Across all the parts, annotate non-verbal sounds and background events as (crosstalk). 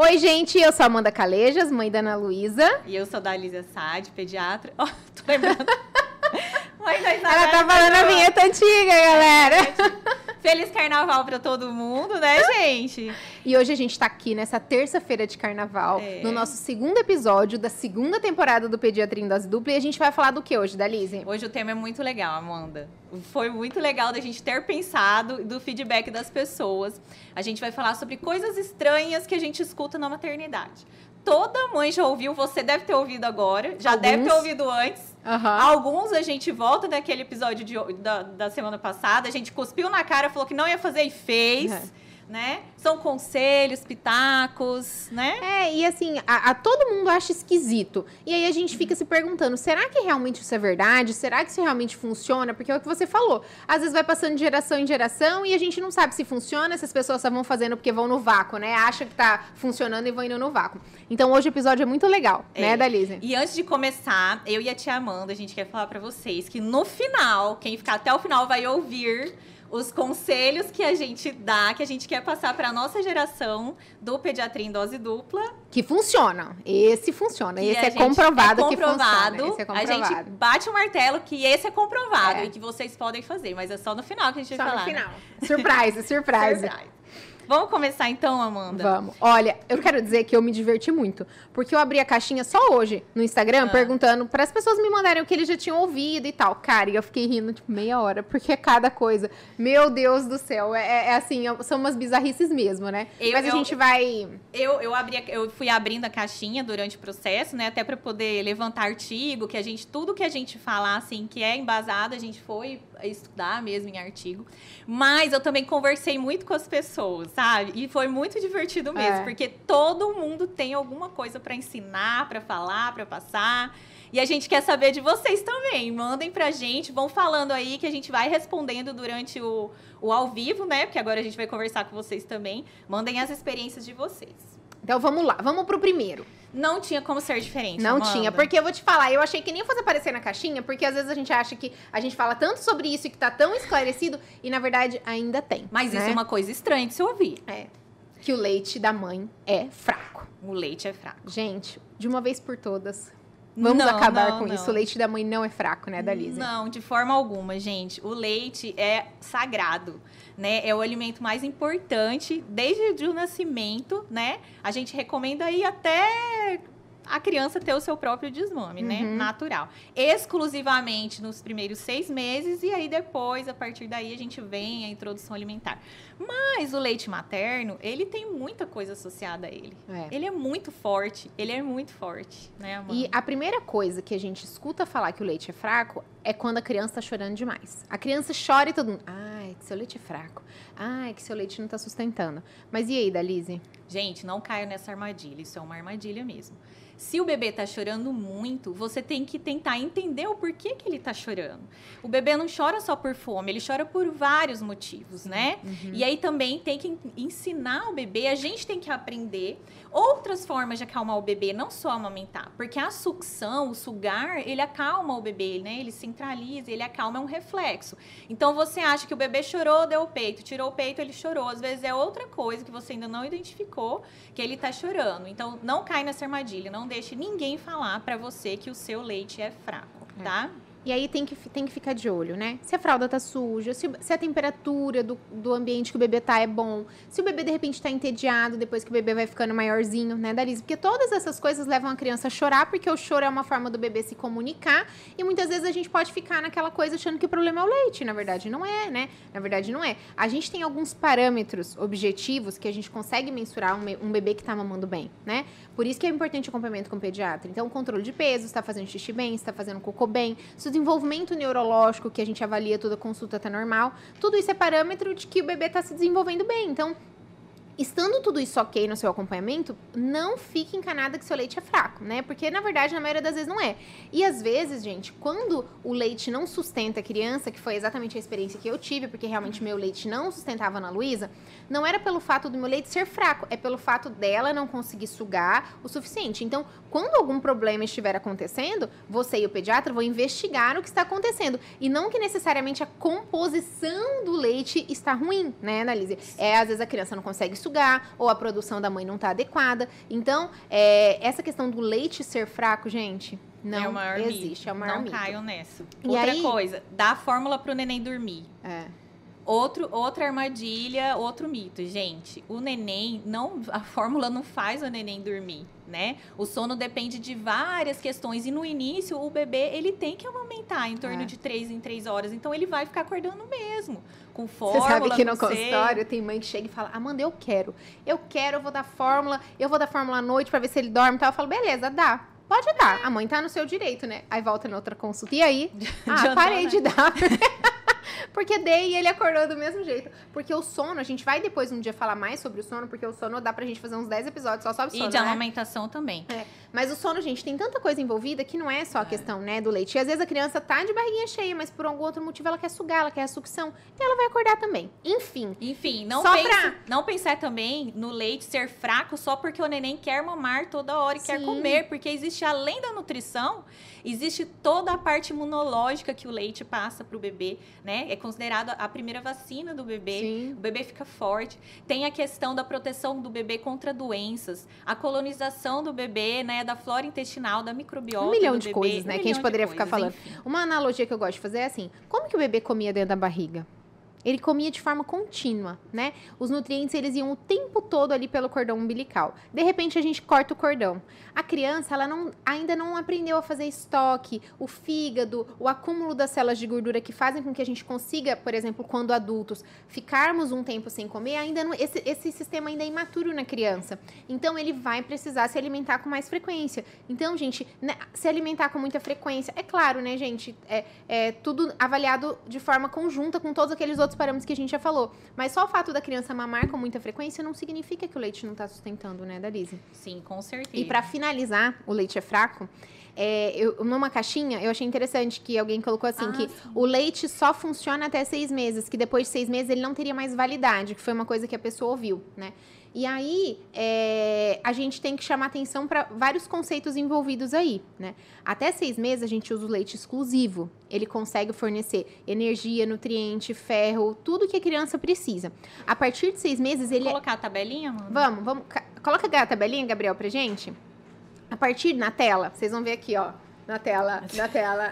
Oi, gente, eu sou a Amanda Calejas, mãe da Ana Luísa. E eu sou da Alísia Sade, pediatra. (laughs) Ó, tô lembrando. (laughs) mãe da Isabel. Ela tá falando a vinheta antiga, galera. Feliz carnaval para todo mundo, né, (laughs) gente? E hoje a gente tá aqui nessa terça-feira de carnaval, é. no nosso segundo episódio da segunda temporada do Pediatria em Dose Dupla. E a gente vai falar do que hoje, Dalise? Hoje o tema é muito legal, Amanda. Foi muito legal da gente ter pensado do feedback das pessoas. A gente vai falar sobre coisas estranhas que a gente escuta na maternidade toda mãe já ouviu, você deve ter ouvido agora, já Alguns. deve ter ouvido antes. Uhum. Alguns a gente volta daquele episódio de, da, da semana passada, a gente cuspiu na cara, falou que não ia fazer e fez. Uhum né? São conselhos, pitacos, né? É, e assim, a, a, todo mundo acha esquisito. E aí a gente fica se perguntando, será que realmente isso é verdade? Será que isso realmente funciona? Porque é o que você falou. Às vezes vai passando de geração em geração e a gente não sabe se funciona, se as pessoas só vão fazendo porque vão no vácuo, né? Acha que tá funcionando e vão indo no vácuo. Então hoje o episódio é muito legal, é. né, Dalise? E antes de começar, eu e a tia Amanda, a gente quer falar para vocês que no final, quem ficar até o final vai ouvir os conselhos que a gente dá, que a gente quer passar para a nossa geração do pediatria em dose dupla. Que funciona. Esse funciona. esse é comprovado, é comprovado, que funciona. Esse é comprovado. A gente bate o martelo que esse é comprovado é. e que vocês podem fazer, mas é só no final que a gente só vai falar. Só no final. Surprise, surprise. (laughs) surprise. Vamos começar então, Amanda? Vamos. Olha, eu quero dizer que eu me diverti muito. Porque eu abri a caixinha só hoje no Instagram, ah. perguntando para as pessoas me mandarem o que eles já tinham ouvido e tal. Cara, e eu fiquei rindo, tipo, meia hora, porque é cada coisa. Meu Deus do céu. É, é, assim, são umas bizarrices mesmo, né? Eu, Mas a eu, gente vai. Eu, eu, abri, eu fui abrindo a caixinha durante o processo, né? Até para poder levantar artigo, que a gente, tudo que a gente falar, assim, que é embasado, a gente foi estudar mesmo em artigo. Mas eu também conversei muito com as pessoas, sabe? E foi muito divertido mesmo, é. porque todo mundo tem alguma coisa para ensinar, para falar, para passar. E a gente quer saber de vocês também. Mandem pra gente, vão falando aí que a gente vai respondendo durante o, o ao vivo, né? Porque agora a gente vai conversar com vocês também. Mandem as experiências de vocês. Então vamos lá, vamos pro primeiro. Não tinha como ser diferente. Não Amanda. tinha, porque eu vou te falar, eu achei que nem fosse aparecer na caixinha, porque às vezes a gente acha que a gente fala tanto sobre isso e que tá tão esclarecido, e na verdade ainda tem. Mas né? isso é uma coisa estranha de se ouvir. É. Que o leite da mãe é fraco. O leite é fraco. Gente, de uma vez por todas, Vamos não, acabar não, com não. isso. O leite da mãe não é fraco, né, Dalisa? Não, de forma alguma, gente. O leite é sagrado, né? É o alimento mais importante desde o nascimento, né? A gente recomenda aí até a criança ter o seu próprio desmame, né? uhum. né? Natural. Exclusivamente nos primeiros seis meses, e aí depois, a partir daí, a gente vem a introdução alimentar. Mas o leite materno, ele tem muita coisa associada a ele. É. Ele é muito forte, ele é muito forte, né, Amanda? E a primeira coisa que a gente escuta falar que o leite é fraco é quando a criança tá chorando demais. A criança chora e todo mundo, ai, que seu leite é fraco. Ai, que seu leite não tá sustentando. Mas e aí, Dalise? Gente, não caia nessa armadilha, isso é uma armadilha mesmo. Se o bebê está chorando muito, você tem que tentar entender o porquê que ele está chorando. O bebê não chora só por fome, ele chora por vários motivos, né? Uhum. E aí também tem que ensinar o bebê, a gente tem que aprender outras formas de acalmar o bebê, não só amamentar. Porque a sucção, o sugar, ele acalma o bebê, né? Ele centraliza, ele acalma, é um reflexo. Então você acha que o bebê chorou, deu o peito, tirou o peito, ele chorou. Às vezes é outra coisa que você ainda não identificou que ele está chorando. Então não cai nessa armadilha, não deixe ninguém falar para você que o seu leite é fraco, é. tá? E aí tem que, tem que ficar de olho, né? Se a fralda tá suja, se, se a temperatura do, do ambiente que o bebê tá é bom, se o bebê de repente tá entediado depois que o bebê vai ficando maiorzinho, né, Daris? Porque todas essas coisas levam a criança a chorar, porque o choro é uma forma do bebê se comunicar, e muitas vezes a gente pode ficar naquela coisa achando que o problema é o leite, na verdade não é, né? Na verdade não é. A gente tem alguns parâmetros objetivos que a gente consegue mensurar um, um bebê que tá mamando bem, né? Por isso que é importante o acompanhamento com o pediatra. Então, o controle de peso, está fazendo xixi bem, está fazendo cocô bem, se desenvolvimento neurológico que a gente avalia toda consulta está normal, tudo isso é parâmetro de que o bebê está se desenvolvendo bem. Então, Estando tudo isso ok no seu acompanhamento, não fique encanada que seu leite é fraco, né? Porque na verdade, na maioria das vezes não é. E às vezes, gente, quando o leite não sustenta a criança, que foi exatamente a experiência que eu tive, porque realmente meu leite não sustentava na Luísa, não era pelo fato do meu leite ser fraco, é pelo fato dela não conseguir sugar o suficiente. Então, quando algum problema estiver acontecendo, você e o pediatra vão investigar o que está acontecendo. E não que necessariamente a composição do leite está ruim, né, Analise? É, às vezes a criança não consegue sugar sugar, ou a produção da mãe não tá adequada. Então, é, essa questão do leite ser fraco, gente, não é o maior existe. mito. É o maior Não mito. caiam nessa. E Outra aí- coisa, dá a fórmula pro neném dormir. É. Outro, outra armadilha, outro mito. Gente, o neném não. A fórmula não faz o neném dormir, né? O sono depende de várias questões. E no início, o bebê ele tem que amamentar em torno É. de três em três horas. Então ele vai ficar acordando mesmo. Com Você fórmula. sabe que no consultório tem mãe que chega e fala: Amanda, eu quero. Eu quero, eu vou dar fórmula, eu vou dar fórmula à noite pra ver se ele dorme e tal. Eu falo, beleza, dá. Pode dar. A mãe tá no seu direito, né? Aí volta na outra consulta. E aí? (laughs) Ah, parei né? de dar. (laughs) Porque dei e ele acordou do mesmo jeito. Porque o sono, a gente vai depois um dia falar mais sobre o sono, porque o sono dá pra gente fazer uns 10 episódios só sobre sono. E de né? amamentação também. Mas o sono, gente, tem tanta coisa envolvida que não é só a questão, né, do leite. E às vezes a criança tá de barriguinha cheia, mas por algum outro motivo ela quer sugar, ela quer a sucção. E ela vai acordar também. Enfim. Enfim, não, Só pense, pra- não pensar também no leite ser fraco só porque o neném quer mamar toda hora e quer Sim. comer, porque existe além da nutrição, existe toda a parte imunológica que o leite passa para o bebê, né? É considerado a primeira vacina do bebê. Sim. O bebê fica forte. Tem a questão da proteção do bebê contra doenças, a colonização do bebê, né, da flora intestinal, da microbiota Um milhão de bebê, coisas, né, um que a gente poderia ficar coisas, falando. enfim. Uma analogia que eu gosto de fazer é assim: como que o bebê comia dentro da barriga? Ele comia de forma contínua, né? Os nutrientes eles iam o tempo todo ali pelo cordão umbilical. De repente a gente corta o cordão. A criança ela não, ainda não aprendeu a fazer estoque, o fígado, o acúmulo das células de gordura que fazem com que a gente consiga, por exemplo, quando adultos, ficarmos um tempo sem comer. Ainda não, esse, esse sistema ainda é imaturo na criança. Então ele vai precisar se alimentar com mais frequência. Então, gente, né, se alimentar com muita frequência, é claro, né, gente? É, é tudo avaliado de forma conjunta com todos aqueles outros parâmetros que a gente já falou. Mas só o fato da criança mamar com muita frequência não significa que o leite não está sustentando, né, Dalise? Sim, com certeza. E para finalizar, o leite é fraco. É, eu, numa caixinha, eu achei interessante que alguém colocou assim Ah, que sim. o leite só funciona até seis meses, que depois de seis meses ele não teria mais validade, que foi uma coisa que a pessoa ouviu, né? E aí, é, a gente tem que chamar atenção para vários conceitos envolvidos aí, né? Até seis meses a gente usa o leite exclusivo. Ele consegue fornecer energia, nutriente, ferro, tudo que a criança precisa. A partir de seis meses, ele é Colocar a tabelinha, mano? Vamos, vamos. Ca- Coloca a tabelinha, Gabriel, pra gente. A partir na tela, vocês vão ver aqui, ó. Na tela, na tela.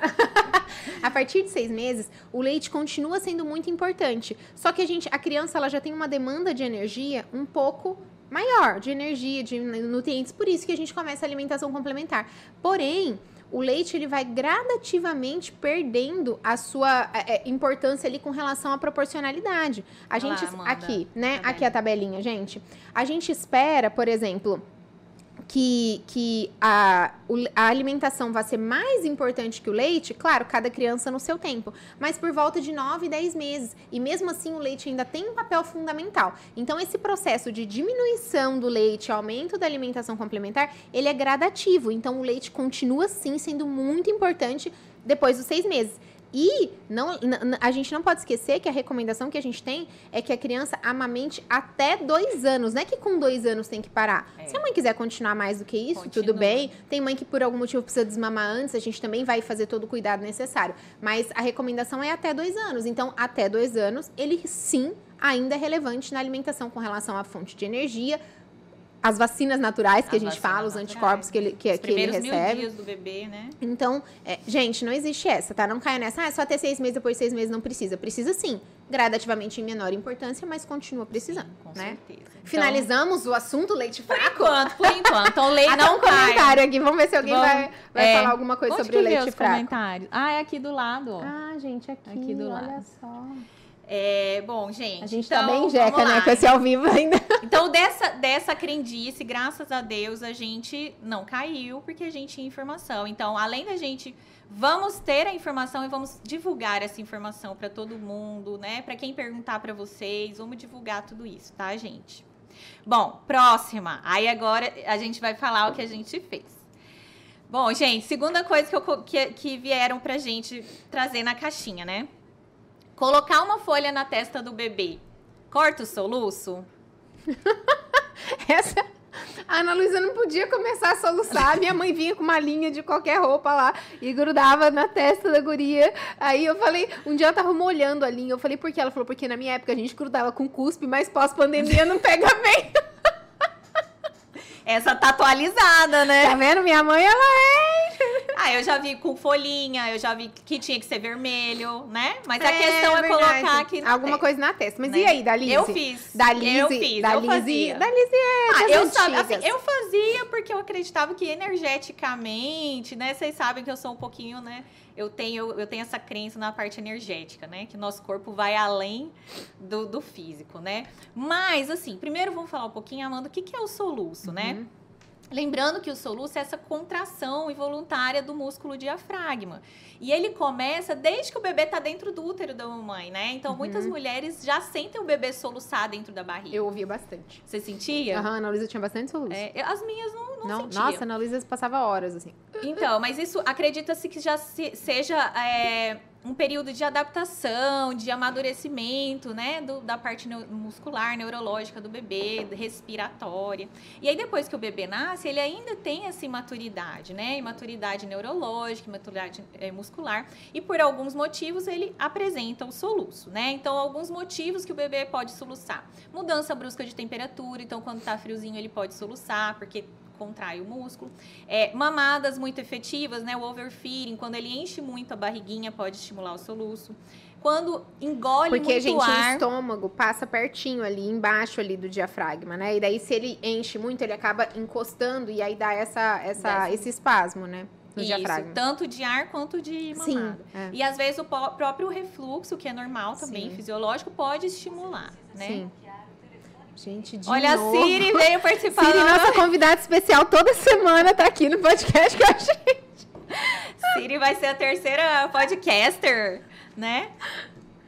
(laughs) a partir de seis meses, o leite continua sendo muito importante. Só que a gente, a criança, ela já tem uma demanda de energia um pouco maior, de energia, de nutrientes. Por isso que a gente começa a alimentação complementar. Porém, o leite ele vai gradativamente perdendo a sua é, é, importância ali com relação à proporcionalidade. A gente lá, Amanda, aqui, né? tabelinha. Aqui a tabelinha, gente. A gente espera, por exemplo, que, que a, a alimentação vai ser mais importante que o leite, claro, cada criança no seu tempo, mas por volta de 9, 10 meses. E mesmo assim, o leite ainda tem um papel fundamental. Então, esse processo de diminuição do leite, aumento da alimentação complementar, ele é gradativo. Então, o leite continua, sim, sendo muito importante depois dos seis meses. E não, a gente não pode esquecer que a recomendação que a gente tem é que a criança amamente até dois anos. Não é que com dois anos tem que parar. É. Se a mãe quiser continuar mais do que isso, Continua. tudo bem. Tem mãe que por algum motivo precisa desmamar antes, a gente também vai fazer todo o cuidado necessário. Mas a recomendação é até dois anos. Então, até dois anos, ele sim ainda é relevante na alimentação com relação à fonte de energia, as vacinas naturais que As a gente fala, os naturais. anticorpos que ele, que, Os que ele primeiros mil recebe. dias do bebê, né? Então, é, gente, não existe essa, tá? Não caia nessa, ah, é só até seis meses, depois de seis meses não precisa. Precisa sim, gradativamente em menor importância, mas continua precisando, Com né? certeza. Então, Finalizamos o assunto leite por fraco? enquanto, por enquanto. Então, leite Até não um cai. comentário aqui, vamos ver se alguém Vamos- vai, vai é. falar alguma coisa sobre o leite os fraco. comentários? Ah, é aqui do lado. Ah, gente, aqui, Aqui do olha lado. só. É, bom, gente. A gente então, tá bem jeca, né, com esse ao vivo ainda. (laughs) Então, dessa, dessa crendice, graças a Deus, a gente não caiu, porque a gente tinha informação. Então, além da gente. Vamos ter a informação e vamos divulgar essa informação para todo mundo, né? Para quem perguntar para vocês, vamos divulgar tudo isso, tá, gente? Bom, próxima. Aí agora a gente vai falar o que a gente fez. Bom, gente, segunda coisa que, eu que, que vieram pra gente trazer na caixinha, né? Colocar uma folha na testa do bebê. Corta o soluço? (laughs) Essa, A Ana Luísa não podia começar a soluçar. Minha mãe vinha com uma linha de qualquer roupa lá e grudava na testa da guria. Aí eu falei, um dia ela tava molhando a linha. Eu falei, por quê? Ela falou, porque na minha época a gente grudava com cuspe, mas pós-pandemia não pega bem. Essa tá atualizada, né? Tá vendo? Minha mãe, ela é. (laughs) Ah, eu já vi com folhinha, eu já vi que tinha que ser vermelho, né? Mas a É, questão é verdade. colocar aqui Alguma testa, coisa na testa. Mas né? e aí, da Lise? Eu fiz. Da Lise. Eu fiz, da eu Lise. fazia. Da Lise é. Ah, eu, sabe, assim, eu fazia porque eu acreditava que energeticamente, né? Vocês sabem que eu sou um pouquinho, né? Eu tenho, eu tenho essa crença na parte energética, né? Que nosso corpo vai além do, do físico, né? Mas, assim, primeiro vamos falar um pouquinho, Amanda, o que, que é o soluço, né? Lembrando que o soluço é essa contração involuntária do músculo diafragma. E ele começa desde que o bebê está dentro do útero da mamãe, né? Então, Uhum. muitas mulheres já sentem o bebê soluçar dentro da barriga. Eu ouvia bastante. Você sentia? Aham, a Ana Luísa tinha bastante soluço. É, as minhas não, não, não, sentia. nossa, a Ana Luísa passava horas assim. Então, mas isso acredita-se que já se- seja é, um período de adaptação, de amadurecimento, né? do- da parte muscular, neurológica do bebê, respiratória. E aí, depois que o bebê nasce, ele ainda tem essa imaturidade, né? Imaturidade neurológica, imaturidade é, muscular. E por alguns motivos, ele apresenta o soluço, né? Então, alguns motivos que o bebê pode soluçar. Mudança brusca de temperatura, então, quando tá friozinho, ele pode soluçar, porque contrai o músculo. É, mamadas muito efetivas, né? O overfeeding, quando ele enche muito a barriguinha, pode estimular o soluço. Quando engole Porque, muito gente, o ar... estômago passa pertinho ali, embaixo ali do diafragma, né? E daí, se ele enche muito, ele acaba encostando e aí dá essa, essa, esse- espasmo, né? No Isso, diafragma. tanto de ar quanto de Sim. mamada. é. E às vezes o próprio refluxo, que é normal também, Sim. fisiológico, pode estimular, né? Sim. Gente, de Olha, novo. a Siri veio participar. Siri, nossa convidada especial toda semana, tá aqui no podcast com a gente. Siri vai ser a terceira podcaster, né?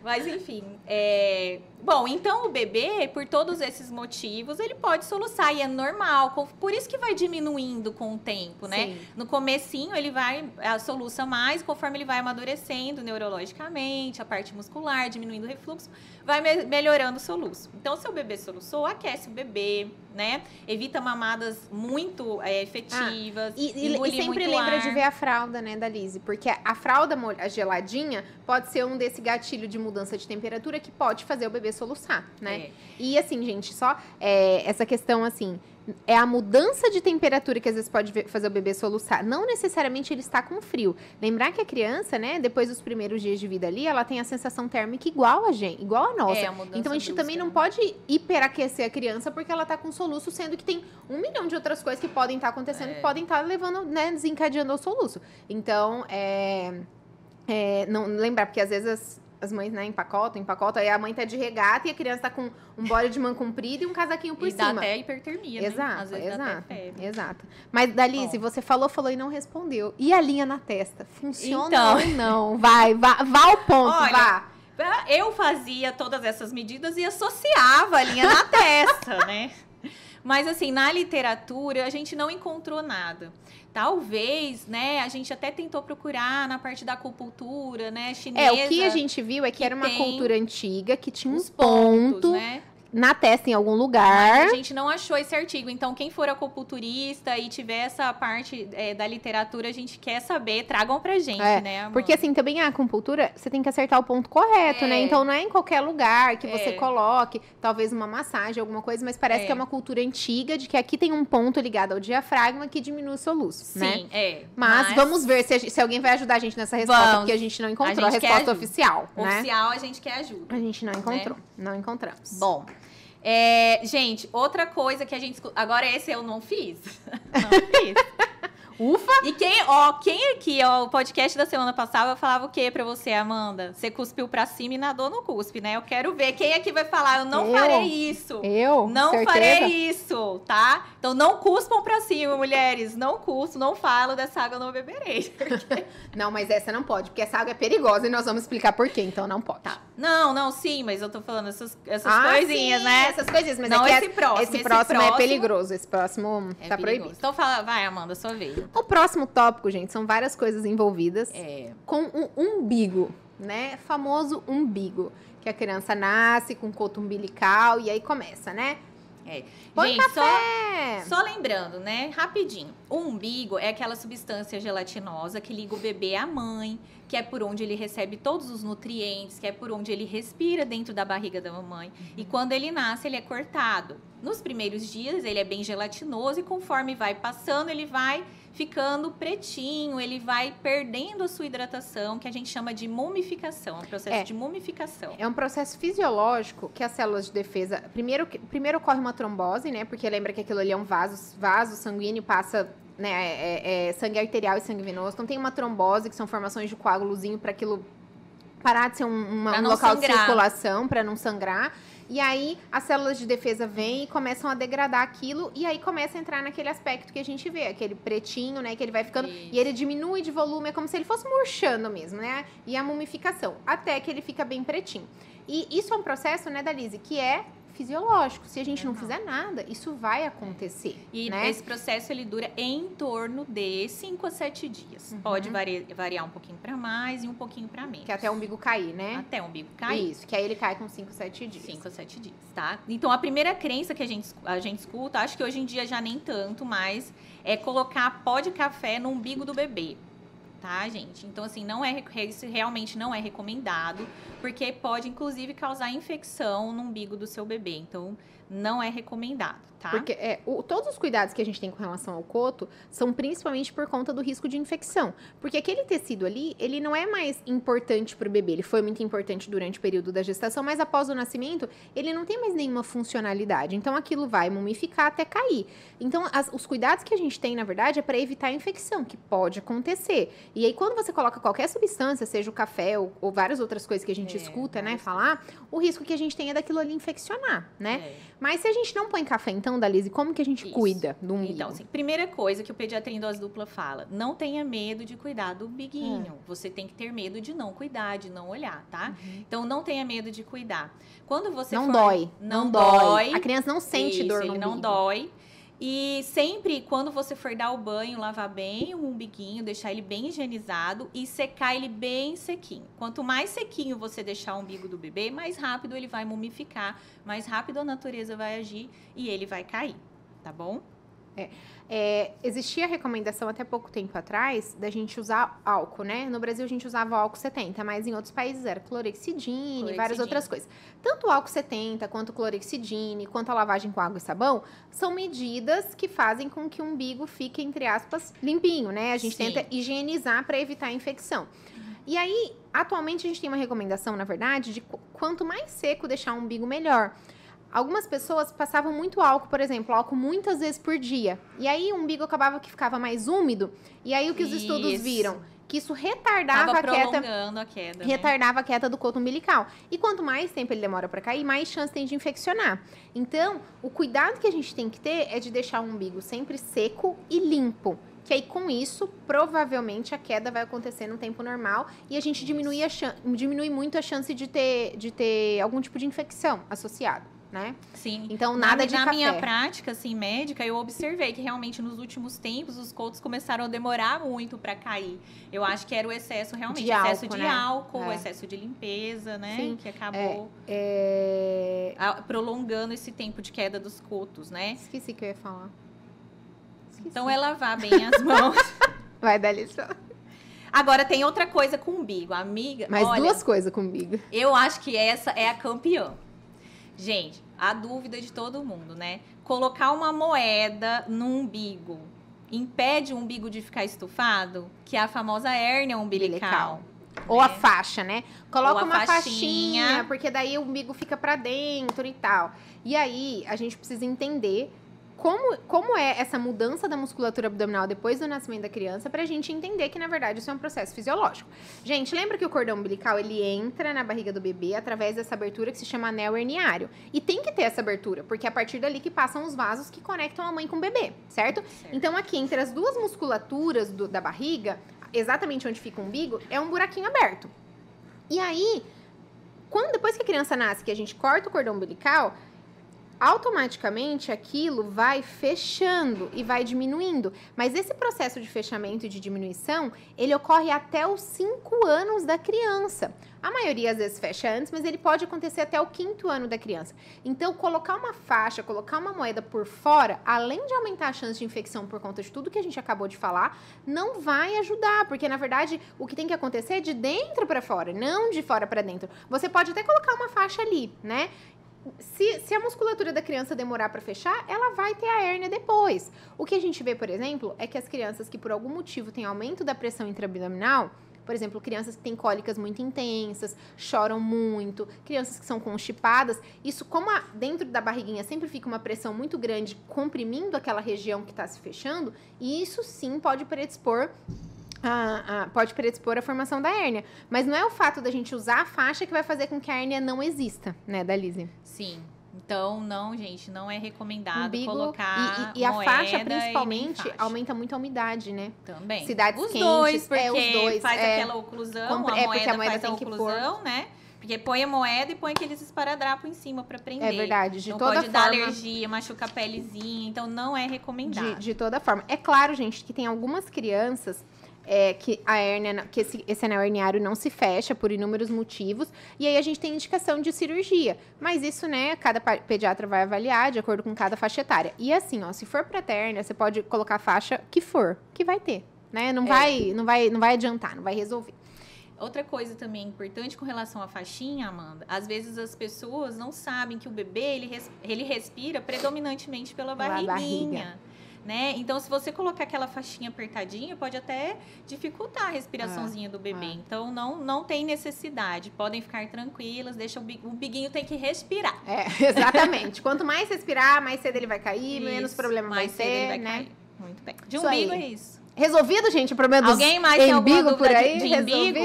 Mas enfim, é... bom, então o bebê, por todos esses motivos, ele pode soluçar e é normal. Por isso que vai diminuindo com o tempo, né? Sim. No comecinho ele vai a soluça mais, conforme ele vai amadurecendo neurologicamente, a parte muscular, diminuindo o refluxo, vai me- melhorando o soluço. Então, se o bebê soluçou, aquece o bebê, né? Evita mamadas muito é, efetivas. E, e- e engolir sempre lembra ar. de ver a fralda, né, da Lise? Porque a fralda a geladinha pode ser um desse gatilho de mudança de temperatura que pode fazer o bebê soluçar, né? É. E assim, gente, só é, essa questão assim. É a mudança de temperatura que às vezes pode fazer o bebê soluçar. Não necessariamente ele está com frio. Lembrar que a criança, né, depois dos primeiros dias de vida ali, ela tem a sensação térmica igual a gente, igual a nossa. É, a Então a gente também não né? pode hiperaquecer a criança porque ela tá com soluço, sendo que tem um milhão de outras coisas que podem estar acontecendo, É. que podem estar levando, né, desencadeando o soluço. Então, é, é, não lembrar, porque às vezes as, as mães, né, empacotam, empacotam, aí a mãe tá de regata e a criança tá com um body de mão comprida e um casaquinho por e dá cima. até hipertermia, né? Exato, Às vezes dá exato, até febre. exato. Mas, Dalise, Bom. você falou, falou e não respondeu. E a linha na testa? Funciona Então. ou não? Vai, vá, vá ao ponto, Olha, vá. Eu fazia todas essas medidas e associava a linha na testa, né? (laughs) Mas assim, na literatura a gente não encontrou nada. Talvez, né, a gente até tentou procurar na parte da acupuntura, né, chinesa. É, o que a gente viu é que, que era uma cultura antiga que tinha um os pontos, ponto né? Na testa em algum Mas lugar. a gente não achou esse artigo. Então, quem for acupunturista e tiver essa parte é, da literatura, a gente quer saber, tragam pra gente, É, né? Amanda? Porque assim, também a acupuntura, você tem que acertar o ponto correto, É. né? Então não é em qualquer lugar que você É. coloque, talvez uma massagem, alguma coisa, mas parece É. que é uma cultura antiga de que aqui tem um ponto ligado ao diafragma que diminui o soluço, Sim, né? é. Mas, vamos ver se, a gente- se alguém vai ajudar a gente nessa resposta, Vamos. porque a gente não encontrou a, gente quer resposta oficial, né? Oficial, a gente quer ajuda. A gente não encontrou, não encontramos. Bom, é, gente, outra coisa que a gente. Agora, esse eu não fiz. (laughs) Não fiz. Ufa! E quem, ó, quem aqui, ó, o podcast da semana passada falava o que pra você, Amanda? Você cuspiu pra cima e nadou no cuspe, né? Eu quero ver quem aqui vai falar, eu não Eu? farei isso. Eu? Não Certeza? farei isso, tá? Então não cuspam pra cima, mulheres. Não cuspo, não falo dessa água, eu não beberei. Porque- (laughs) Não, mas essa não pode, porque essa água é perigosa e nós vamos explicar por quê, então não pode. Tá. Não, não, sim, mas eu tô falando essas, essas Ah, coisinhas, sim, né? Essas coisinhas, mas não é que esse próximo. esse, próximo é perigoso. Esse próximo É tá perigoso. proibido. Então fala, vai, Amanda, sua vez. O próximo tópico, gente, são várias coisas envolvidas É. com um umbigo, né? Famoso umbigo. Que a criança nasce com coto umbilical e aí começa, né? É. Põe Gente, só, café! só lembrando, né? Rapidinho. O umbigo é aquela substância gelatinosa que liga o bebê à mãe, que é por onde ele recebe todos os nutrientes, que é por onde ele respira dentro da barriga da mamãe. E quando ele nasce, ele é cortado. Nos primeiros dias, ele é bem gelatinoso e conforme vai passando, ele vai ficando pretinho, ele vai perdendo a sua hidratação, que a gente chama de mumificação, é um processo É. de mumificação. É um processo fisiológico que as células de defesa. Primeiro, primeiro ocorre uma trombose, né? Porque lembra que aquilo ali é um vaso, vaso sanguíneo, passa né, é- é sangue arterial e sangue venoso. Então tem uma trombose, que são formações de coágulozinho para aquilo parar de ser um, uma- um local de sangrar. circulação, para não sangrar. E aí as células de defesa vêm e começam a degradar aquilo, e aí começa a entrar naquele aspecto que a gente vê, aquele pretinho, né? Que ele vai ficando. Isso. E ele diminui de volume, é como se ele fosse murchando mesmo, né? E a mumificação, até que ele fica bem pretinho. E isso é um processo, né, Dalise, que é fisiológico. Se a gente não fizer nada, isso vai acontecer. E né? esse processo ele dura em torno de 5 a 7 dias. Uhum. Pode vari- variar um pouquinho para mais e um pouquinho para menos. Que até o umbigo cair, né? Até o umbigo cair. Isso, que aí ele cai com 5, 7 dias. 5 a 7 dias, tá? Então, a primeira crença que a gente, a gente escuta, acho que hoje em dia já nem tanto, mas é colocar pó de café no umbigo do bebê. Tá, gente? Então, assim, não é, isso realmente não é recomendado, porque pode, inclusive, causar infecção no umbigo do seu bebê. Então, não é recomendado, tá? Porque é, o- todos os cuidados que a gente tem com relação ao coto são principalmente por conta do risco de infecção. Porque aquele tecido ali, ele não é mais importante para o bebê. Ele foi muito importante durante o período da gestação, mas após o nascimento, ele não tem mais nenhuma funcionalidade. Então aquilo vai mumificar até cair. Então as- os cuidados que a gente tem, na verdade, é para evitar a infecção, que pode acontecer. E aí quando você coloca qualquer substância, seja o café ou, ou várias outras coisas que a gente É, escuta, né, falar, o risco que a gente tem é daquilo ali infeccionar, né? É. Mas se a gente não põe café, então, Dalise, como que a gente Isso. cuida do umbigo? Então, assim, primeira coisa que o pediatra em dose dupla fala: não tenha medo de cuidar do biguinho. Hum. Você tem que ter medo de não cuidar, de não olhar, tá? Uhum. Então, não tenha medo de cuidar. Quando você não for- dói. não dói. dói. A criança não sente Isso, dor no ele não dói. E sempre, quando você for dar o banho, lavar bem o umbiguinho, deixar ele bem higienizado e secar ele bem sequinho. Quanto mais sequinho você deixar o umbigo do bebê, mais rápido ele vai mumificar, mais rápido a natureza vai agir e ele vai cair, tá bom? É, existia a recomendação até pouco tempo atrás da gente usar álcool, né? No Brasil a gente usava o álcool 70, mas em outros países era clorexidine, e várias outras coisas. Tanto o álcool 70, quanto o clorexidine, quanto a lavagem com água e sabão, são medidas que fazem com que o umbigo fique, entre aspas, limpinho, né? A gente Sim. tenta higienizar para evitar a infecção. E aí, atualmente a gente tem uma recomendação, na verdade, de qu- quanto mais seco deixar o umbigo, melhor. Algumas pessoas passavam muito álcool, por exemplo, álcool muitas vezes por dia. E aí o umbigo acabava que ficava mais úmido. E aí o que os estudos Isso. viram? Que isso retardava Tava a queda a queda. né? retardava a queda do coto umbilical. E quanto mais tempo ele demora para cair, mais chance tem de infeccionar. Então, o cuidado que a gente tem que ter é de deixar o umbigo sempre seco e limpo. Que aí, com isso, provavelmente a queda vai acontecer no tempo normal e a gente diminui, a diminui muito a chance de ter, de ter algum tipo de infecção associado, né? Sim. Então, Na- nada de na café. minha prática, assim, médica, eu observei que realmente nos últimos tempos os cotos começaram a demorar muito para cair. Eu acho que era o excesso, realmente, De excesso álcool, de né? álcool, É. excesso de limpeza, né? Sim. Que acabou É... a- prolongando esse tempo de queda dos cotos, né? Esqueci que eu ia falar. Esqueci. Então é lavar bem as (laughs) mãos. Vai dar lição. Agora tem outra coisa com o umbigo, amiga. Mais olha, duas coisas com o umbigo. Eu acho que essa é a campeã. Gente, a dúvida de todo mundo, né? Colocar uma moeda no umbigo impede o umbigo de ficar estufado? Que é a famosa hérnia umbilical. Ou a né? faixa, né? Coloca uma faixinha. faixinha, porque daí o umbigo fica pra dentro e tal. E aí, a gente precisa entender como, como é essa mudança da musculatura abdominal depois do nascimento da criança pra gente entender que, na verdade, isso é um processo fisiológico. Gente, lembra que o cordão umbilical, ele entra na barriga do bebê através dessa abertura que se chama anel herniário. E tem que ter essa abertura, porque é a partir dali que passam os vasos que conectam a mãe com o bebê, certo? Certo. Então, aqui entre as duas musculaturas do- da barriga, exatamente onde fica o umbigo, é um buraquinho aberto. E aí, quando depois que a criança nasce, que a gente corta o cordão umbilical, automaticamente aquilo vai fechando e vai diminuindo. Mas esse processo de fechamento e de diminuição, ele ocorre até os 5 anos da criança. A maioria às vezes fecha antes, mas ele pode acontecer até o quinto ano da criança. Então, colocar uma faixa, colocar uma moeda por fora, além de aumentar a chance de infecção por conta de tudo que a gente acabou de falar, não vai ajudar, porque na verdade o que tem que acontecer é de dentro para fora, não de fora para dentro. Você pode até colocar uma faixa ali, né? Se, se, a musculatura da criança demorar para fechar, ela vai ter a hérnia depois. O que a gente vê, por exemplo, é que as crianças que por algum motivo têm aumento da pressão intraabdominal, por exemplo, crianças que têm cólicas muito intensas, choram muito, crianças que são constipadas. Isso, como a, dentro da barriguinha sempre fica uma pressão muito grande, comprimindo aquela região que está se fechando, e isso sim pode predispor a, a, pode predispor a formação da hérnia. Mas não é o fato da gente usar a faixa que vai fazer com que a hérnia não exista, né, Dalise? Sim. Então, não, gente, não é recomendado Umbigo, colocar E, e, e a faixa, principalmente, faixa. aumenta muito a umidade, né? Também. Cidades os quentes. Dois, porque é, os dois, faz é, aquela oclusão, a moeda, é, porque a moeda faz a oclusão, né? Porque põe a moeda e põe aqueles esparadrapos em cima para prender. É verdade, de não toda pode forma. dar alergia, machuca a pelezinha, então não é recomendado. De, de toda forma. É claro, gente, que tem algumas crianças é, que a hérnia, que esse, esse anel herniário não se fecha por inúmeros motivos, e aí a gente tem indicação de cirurgia. Mas isso, né, cada pediatra vai avaliar de acordo com cada faixa etária. E assim, ó, se for pra terna, você pode colocar a faixa que for, que vai ter, né? Não, é. vai, não, vai, não vai adiantar, não vai resolver. Outra coisa também importante com relação à faixinha, Amanda, às vezes as pessoas não sabem que o bebê ele, res, ele respira predominantemente pela barriguinha. Né? Então, se você colocar aquela faixinha apertadinha, pode até dificultar a respiraçãozinha ah, do bebê. Ah. Então, não, não tem necessidade. Podem ficar tranquilas, deixa o, o biguinho tem que respirar. É, (laughs) exatamente. Quanto mais respirar, mais cedo ele vai cair, isso, menos problema vai ter, vai né? Cair. Muito bem. De umbigo é isso. Resolvido, gente, o problema dos Alguém mais tem alguma por aí? De, de umbigo?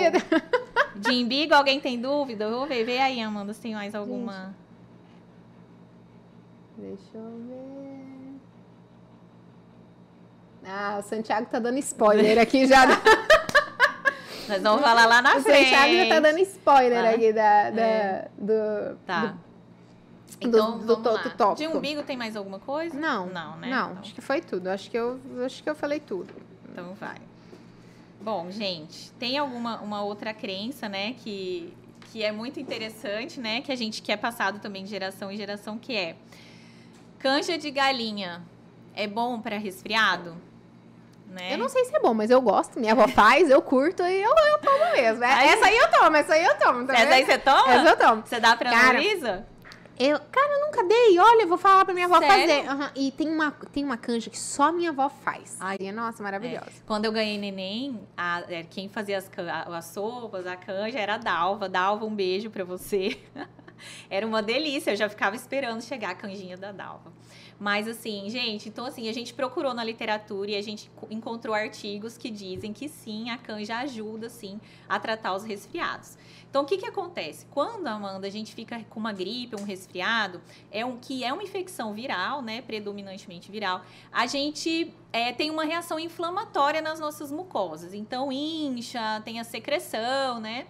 de umbigo, alguém tem dúvida? Vou ver, vê aí, Amanda, se tem mais alguma. Deixa eu ver. Ah, o Santiago tá dando spoiler aqui já. (laughs) Nós vamos falar lá na o frente. O Santiago já tá dando spoiler ah, aqui da, da é. do, tá. do, então, do, do, do tópico. De umbigo tem mais alguma coisa? Não. Não, né? Não, então. acho que foi tudo. Acho que, eu, acho que eu falei tudo. Então vai. Bom, gente, tem alguma uma outra crença, né, que, que é muito interessante, né, que a gente quer passado também de geração em geração, que é canja de galinha é bom para resfriado? Né? Eu não sei se é bom, mas eu gosto. Minha avó faz, eu curto e eu, eu tomo mesmo. Aí, essa aí eu tomo, essa aí eu tomo. Tá essa aí você toma? Essa eu tomo. Você dá pra Cara, Luísa? Eu, cara, eu nunca dei. Olha, eu vou falar pra minha avó Sério? fazer. Uhum. E tem uma, tem uma canja que só minha avó faz. Ai, nossa, maravilhosa. É. Quando eu ganhei neném, a, é, quem fazia as, as sopas, a canja, era a Dalva. Dalva, um beijo pra você. (laughs) era uma delícia. Eu já ficava esperando chegar a canjinha da Dalva. Mas assim, gente, então assim, a gente procurou na literatura e a gente encontrou artigos que dizem que sim, a canja ajuda sim a tratar os resfriados. Então, o que, que acontece? Quando, Amanda, a gente fica com uma gripe, um resfriado, é um que é uma infecção viral, né? Predominantemente viral, a gente é, tem uma reação inflamatória nas nossas mucosas. Então, incha, tem a secreção, né?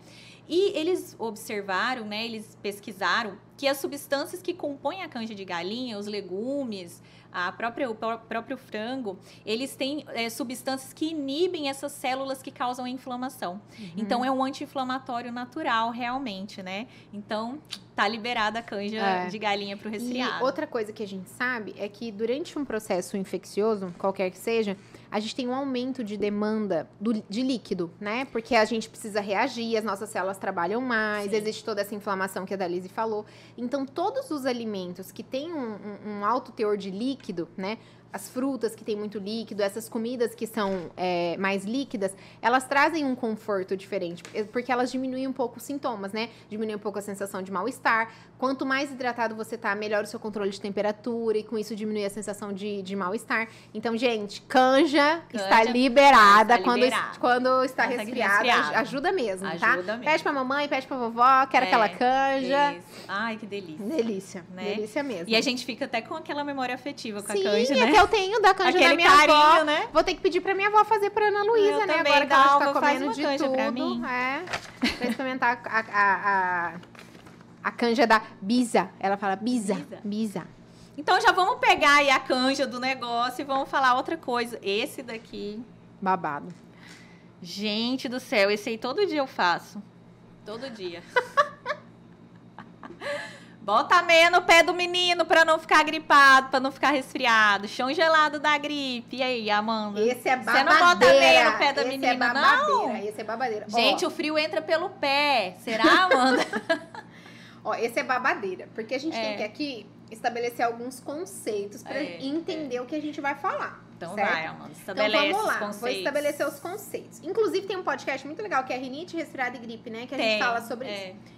E eles observaram, né, eles pesquisaram que as substâncias que compõem a canja de galinha, os legumes, a própria, o próprio frango, eles têm é, substâncias que inibem essas células que causam a inflamação. Uhum. Então, é um anti-inflamatório natural, realmente, né? Então, tá liberada a canja é. de galinha para o resfriado. E outra coisa que a gente sabe é que durante um processo infeccioso, qualquer que seja, a gente tem um aumento de demanda do, de líquido, né? Porque a gente precisa reagir, as nossas células trabalham mais, Sim. existe toda essa inflamação que a Dalise falou. Então, todos os alimentos que têm um, um, um alto teor de líquido, né? as frutas que têm muito líquido, essas comidas que são é, mais líquidas, elas trazem um conforto diferente, porque elas diminuem um pouco os sintomas, né? Diminuem um pouco a sensação de mal-estar. Quanto mais hidratado você tá, melhor o seu controle de temperatura e com isso diminui a sensação de, de mal-estar. Então, gente, canja, canja está liberada está quando, quando está resfriada. Ajuda mesmo, tá? ajuda tá? Mesmo. Pede pra mamãe, pede pra vovó, quer é, aquela canja. Isso. Ai, que delícia. Delícia, né? Delícia mesmo. E a gente fica até com aquela memória afetiva com Sim, a canja, né? eu tenho da canja Aquele da minha carinho, avó. Né? Vou ter que pedir pra minha avó fazer pra Ana Luísa, né? Agora que ela está comendo de tudo. É. Pra experimentar a, a, a, a canja da Bisa. Ela fala Bisa. Bisa. Bisa. Então já vamos pegar aí a canja do negócio e vamos falar outra coisa. Esse daqui. Babado. Gente do céu, esse aí todo dia eu faço. Todo dia. (laughs) Bota a meia no pé do menino para não ficar gripado, para não ficar resfriado. Chão gelado da gripe. E aí, Amanda? Esse é Você babadeira. não bota a meia no pé da Esse menina, é babadeira. não? Esse é babadeira. Gente, Ó, o frio entra pelo pé. Será, Amanda? (laughs) ó, esse é babadeira. Porque a gente É. tem que aqui estabelecer alguns conceitos pra É, entender o que a gente vai falar. então certo? vai, Amanda. Então Estabelece vamos lá, os conceitos. vou estabelecer os conceitos. Inclusive tem um podcast muito legal que é Rinite, Resfriado e Gripe, né? Que a Tem, gente fala sobre é. isso.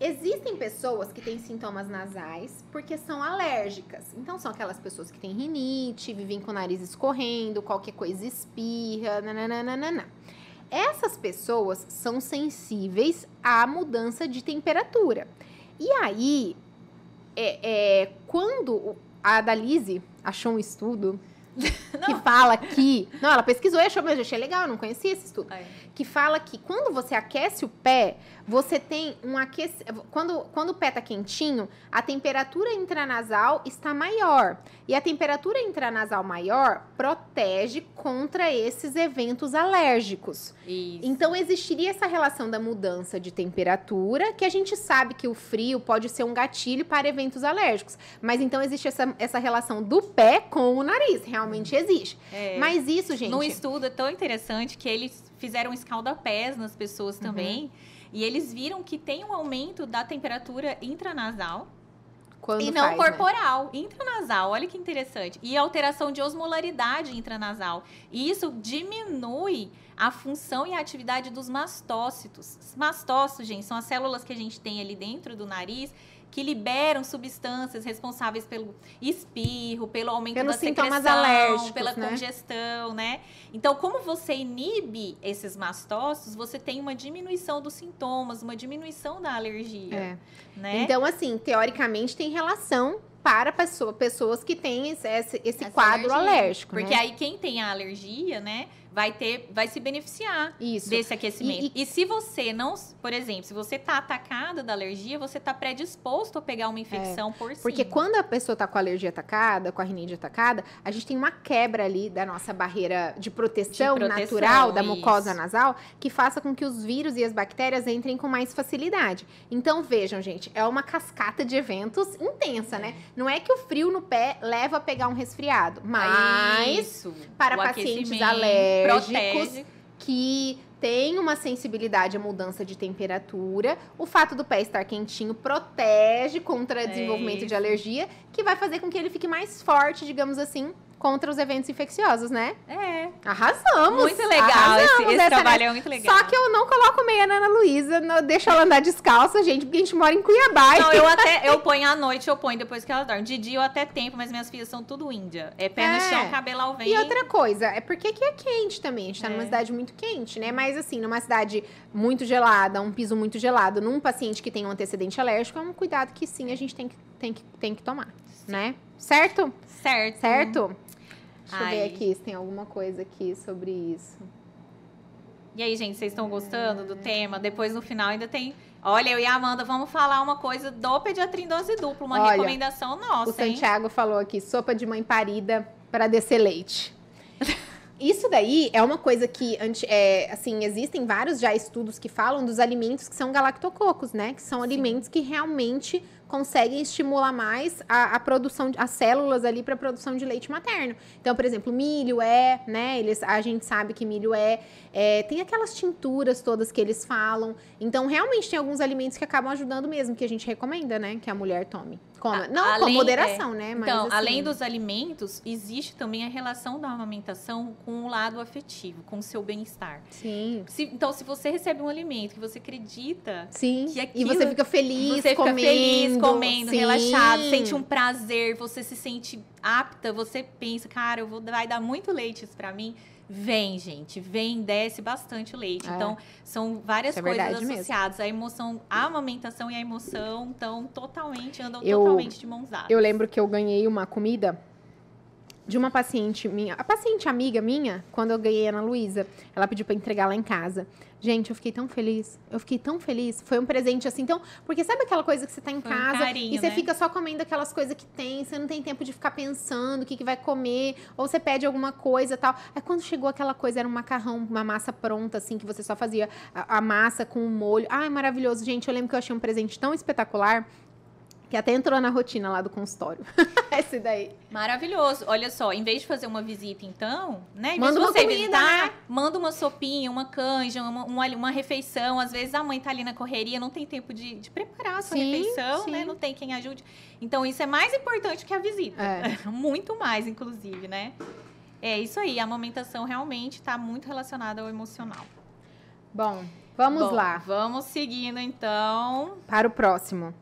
Existem pessoas que têm sintomas nasais porque são alérgicas. Então, são aquelas pessoas que têm rinite, vivem com o nariz escorrendo, qualquer coisa espirra, nananana. Essas pessoas são sensíveis à mudança de temperatura. E aí, é, é, quando a Adalise achou um estudo (laughs) que fala que. Não, ela pesquisou e achou, mas eu achei legal, eu não conhecia esse estudo É. que fala que quando você aquece o pé, você tem um aquecimento. Quando, quando o pé tá quentinho, a temperatura intranasal está maior. E a temperatura intranasal maior protege contra esses eventos alérgicos. Isso. Então existiria essa relação da mudança de temperatura, que a gente sabe que o frio pode ser um gatilho para eventos alérgicos. Mas então existe essa, essa relação do pé com o nariz. Realmente existe. É. Mas isso, gente. Num estudo é tão interessante que eles fizeram escalda-pés nas pessoas Uhum. também. E eles viram que tem um aumento da temperatura intranasal quando e não faz, né? corporal. Intranasal, olha que interessante. E alteração de osmolaridade intranasal. E isso diminui a função e a atividade dos mastócitos. Os Mastócitos, gente, são as células que a gente tem ali dentro do nariz que liberam substâncias responsáveis pelo espirro, pelo aumento Pelos da secreção, pela né? congestão, né? Então, como você inibe esses mastócitos, você tem uma diminuição dos sintomas, uma diminuição da alergia, É. né? Então, assim, teoricamente tem relação para pessoa, pessoas que têm esse, esse, quadro alergia. alérgico. Porque né? aí quem tem a alergia, né, vai ter, vai se beneficiar Isso. desse aquecimento. E- E, se você não, por exemplo, se você tá atacada da alergia, você tá predisposto a pegar uma infecção por cima. É. Porque quando a pessoa tá com a alergia atacada, com a rinite atacada, a gente tem uma quebra ali da nossa barreira de proteção, De proteção, natural da mucosa isso. nasal, que faça com que os vírus e as bactérias entrem com mais facilidade. Então, vejam, gente, é uma cascata de eventos intensa, né? Não é que o frio no pé leva a pegar um resfriado, mas Isso. para pacientes aquecimento alérgicos, protege. que tem uma sensibilidade à mudança de temperatura. O fato do pé estar quentinho protege contra É desenvolvimento de isso. alergia, que vai fazer com que ele fique mais forte, digamos assim, contra os eventos infecciosos, né? É. Arrasamos! Muito legal. arrasamos Esse, esse trabalho é muito legal. Só que eu não coloco meia na Ana Luísa, deixo ela andar descalça, gente, porque a gente mora em Cuiabá. Não, eu até eu ponho à noite, eu ponho depois que elas dormem. De dia eu até tempo, mas minhas filhas são tudo índia. É pé no É. chão, cabelo ao vento. E outra coisa, é porque aqui é quente também. A gente tá numa É. cidade muito quente, né? Mas assim, numa cidade muito gelada, um piso muito gelado, num paciente que tem um antecedente alérgico, é um cuidado que sim a gente tem que, tem que, tem que tomar, né? Certo? Certo. Certo? Deixa eu ver Ai. aqui se tem alguma coisa aqui sobre isso. E aí, gente, vocês estão gostando do tema? Depois no final ainda tem. Olha, eu e a Amanda vamos falar uma coisa do pediatria em dose dupla, uma Olha, recomendação nossa, o hein? Santiago falou aqui, sopa de mãe parida para descer leite. (laughs) Isso daí é uma coisa que, é, assim, existem vários já estudos que falam dos alimentos que são galactococos, né? Que são alimentos que realmente conseguem estimular mais a, a produção, as células ali para produção de leite materno. Então, por exemplo, milho é, né? Eles, a gente sabe que milho é, é, tem aquelas tinturas todas que eles falam. Então, realmente tem alguns alimentos que acabam ajudando mesmo, que a gente recomenda, né? Que a mulher tome. Coma. Não com além- moderação, né? Mas, Então, assim, além dos alimentos, existe também a relação da amamentação com o lado afetivo, com o seu bem-estar. Sim. Se- então, se você recebe um alimento que você acredita, Sim. Que e aquilo- você fica feliz você fica comendo. feliz, comendo, sim. relaxado, sente um prazer, você se sente apta, você pensa, cara, eu vou, vai dar muito leite isso pra mim. Vem, gente, vem, desce bastante leite. É. Então, são várias é coisas verdade mesmo. associadas. A emoção, a amamentação e a emoção estão totalmente, andam Eu- totalmente de mãos dadas. Eu lembro que eu ganhei uma comida de uma paciente minha, a paciente amiga minha, quando eu ganhei a Ana Luísa, ela pediu para entregar lá em casa. Gente, eu fiquei tão feliz. Eu fiquei tão feliz. Foi um presente assim, então, porque sabe aquela coisa que você tá em Foi um casa carinho, e você né? fica só comendo aquelas coisas que tem, você não tem tempo de ficar pensando o que, que vai comer, ou você pede alguma coisa tal. Aí quando chegou aquela coisa, era um macarrão, uma massa pronta, assim, que você só fazia a, a massa com o molho. Ai, maravilhoso. Gente, eu lembro que eu achei um presente tão espetacular que até entrou na rotina lá do consultório. (laughs) Esse daí. Maravilhoso. Olha só, em vez de fazer uma visita, então, né? Em Manda uma você comida, visitar, né? manda uma sopinha, uma canja, uma, uma, uma refeição. Às vezes a mãe tá ali na correria, não tem tempo de, de preparar a sua Sim, refeição, sim. né? Não tem quem ajude. Então, isso é mais importante que a visita. É. (laughs) Muito mais, inclusive, né? É isso aí, a amamentação realmente está muito relacionada ao emocional. Bom, vamos Bom, lá Vamos seguindo, então. para o próximo.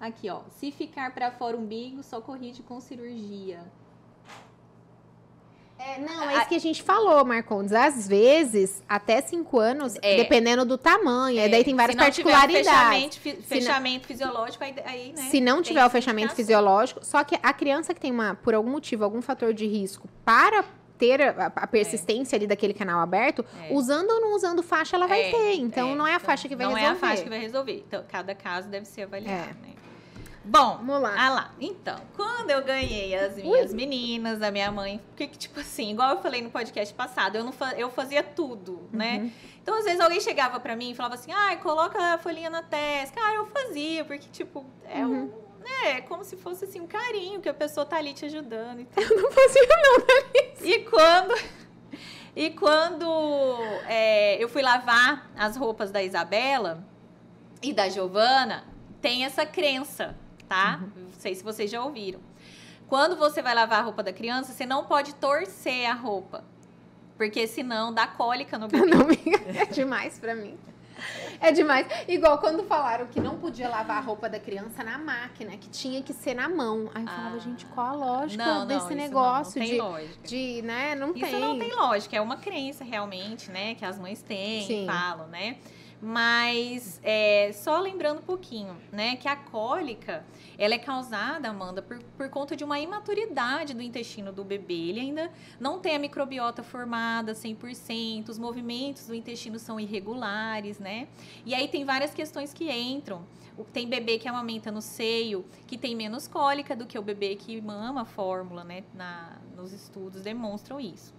Aqui, ó. Se ficar para fora o umbigo, só corrige com cirurgia. É, não, é isso que a gente falou, Marcondes. Às vezes, até cinco anos, É. dependendo do tamanho. Aí daí tem várias Se não tiver o particularidades. fechamento, fi- fechamento fisiológico, aí, aí né? Se não tiver o fechamento fisiológico, só que a criança que tem uma, por algum motivo, algum fator de risco para ter a, a persistência ali daquele canal aberto, É. usando ou não usando faixa, ela vai É, ter. Então é, não é a faixa que vai não resolver. é a faixa que vai resolver. Então, cada caso deve ser avaliado, É. né? Bom, Vamos lá. ah lá. Então, quando eu ganhei as minhas meninas, a minha mãe, porque que, tipo assim, igual eu falei no podcast passado, eu, não fa- eu fazia tudo, né? Uhum. Então, às vezes, alguém chegava pra mim e falava assim, ai, coloca a folhinha na testa. Cara, eu fazia, porque, tipo, é Uhum. um. É, é como se fosse assim, um carinho que a pessoa tá ali te ajudando e tal. Eu não fazia, não. E quando. E quando é, eu fui lavar as roupas da Isabela e da Giovana, tem essa crença, tá? Não sei se vocês já ouviram. Quando você vai lavar a roupa da criança, você não pode torcer a roupa. Porque senão dá cólica no (laughs) bebê. Não, é demais pra mim. É demais. Igual quando falaram que não podia lavar a roupa da criança na máquina, que tinha que ser na mão. Aí eu falava, Ah. gente, qual a lógica Não, não, desse isso não, negócio não tem de, lógica. de, né, não Isso tem. não tem lógica, é uma crença realmente, né? Que as mães têm, Sim. falam, né? Mas é, só lembrando um pouquinho, né? Que a cólica, ela é causada, Amanda, por, por conta de uma imaturidade do intestino do bebê. Ele ainda não tem a microbiota formada 100%, os movimentos do intestino são irregulares, né? E aí tem várias questões que entram. Tem bebê que amamenta no seio, que tem menos cólica do que o bebê que mama a fórmula, né? Na, nos estudos demonstram isso.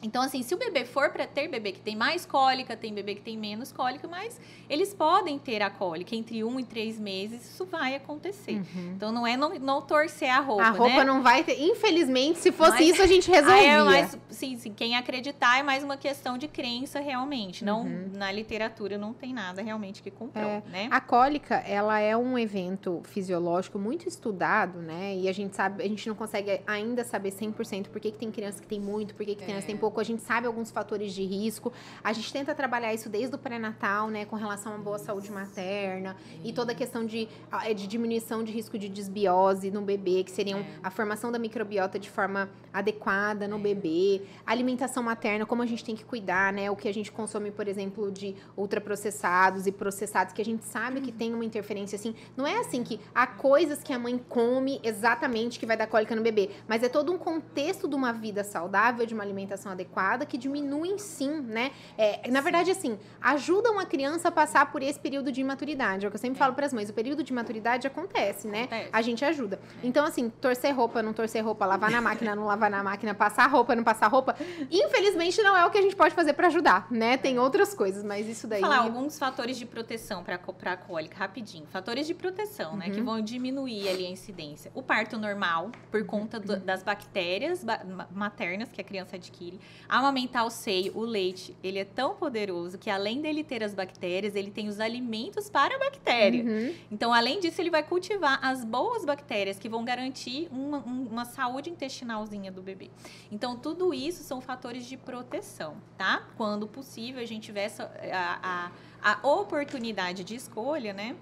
Então, assim, se o bebê for para ter bebê que tem mais cólica, tem bebê que tem menos cólica, mas eles podem ter a cólica entre um e três meses, isso vai acontecer. Uhum. Então, não é não, não torcer a roupa, A roupa né? não vai ter. Infelizmente, se fosse Mas- isso, a gente resolvia. é, mas, sim, sim, quem acreditar é mais uma questão de crença, realmente. Não, Uhum. na literatura não tem nada realmente que comprove, né? A cólica, ela é um evento fisiológico muito estudado, né? E a gente sabe, a gente não consegue ainda saber 100% por que, que tem criança que tem muito, por que, que criança É. tem pouco. A gente sabe alguns fatores de risco. A gente tenta trabalhar isso desde o pré-natal, né? Com relação à boa saúde materna e toda a questão de, ah, de diminuição de risco de desbiose no bebê, que seriam É. a formação da microbiota de forma adequada no bebê, a alimentação materna, como a gente tem que cuidar, né? O que a gente consome, por exemplo, de ultraprocessados e processados, que a gente sabe que tem uma interferência assim. Não é assim que há coisas que a mãe come exatamente que vai dar cólica no bebê, mas é todo um contexto de uma vida saudável, de uma alimentação adequada, que diminuem sim, né? É, na verdade, assim, ajudam a criança a passar por esse período de imaturidade. É o que eu sempre falo para as mães: o período de imaturidade acontece, né? Acontece. A gente ajuda. Então, assim, torcer roupa, não torcer roupa, lavar na máquina, não lavar na máquina, passar roupa, não passar roupa, infelizmente não é o que a gente pode fazer para ajudar, né? Tem outras coisas, mas isso daí. Vou falar alguns fatores de proteção para a cólica, rapidinho. Fatores de proteção, né? Uhum. Que vão diminuir ali a incidência. O parto normal, por conta do- das bactérias ba- ma- maternas que a criança adquire. Amamentar o seio, o leite, ele é tão poderoso que além dele ter as bactérias, ele tem os alimentos para a bactéria. Uhum. Então, além disso, ele vai cultivar as boas bactérias que vão garantir uma, um- uma saúde intestinalzinha do bebê. Então, tudo isso são fatores de proteção, tá? Quando possível, a gente tiver a, a, a oportunidade de escolha, né?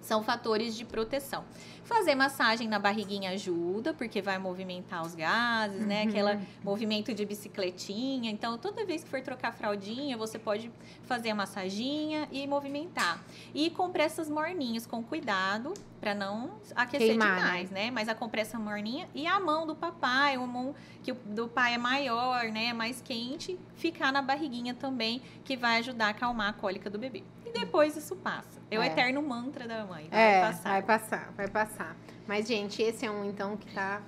São fatores de proteção. Fazer massagem na barriguinha ajuda, porque vai movimentar os gases, né? Uhum. Aquele movimento de bicicletinha. Então, toda vez que for trocar fraldinha, você pode fazer a massaginha e movimentar. E compressas morninhas com cuidado, Pra não aquecer Queimar, demais, né? Mas a compressa morninha e a mão do papai, a mão que o do pai é maior, né? Mais quente, ficar na barriguinha também, que vai ajudar a acalmar a cólica do bebê. E depois isso passa. É o É. eterno mantra da mãe. Vai É, passar. vai passar, vai passar. Mas, gente, esse é um, então, que tá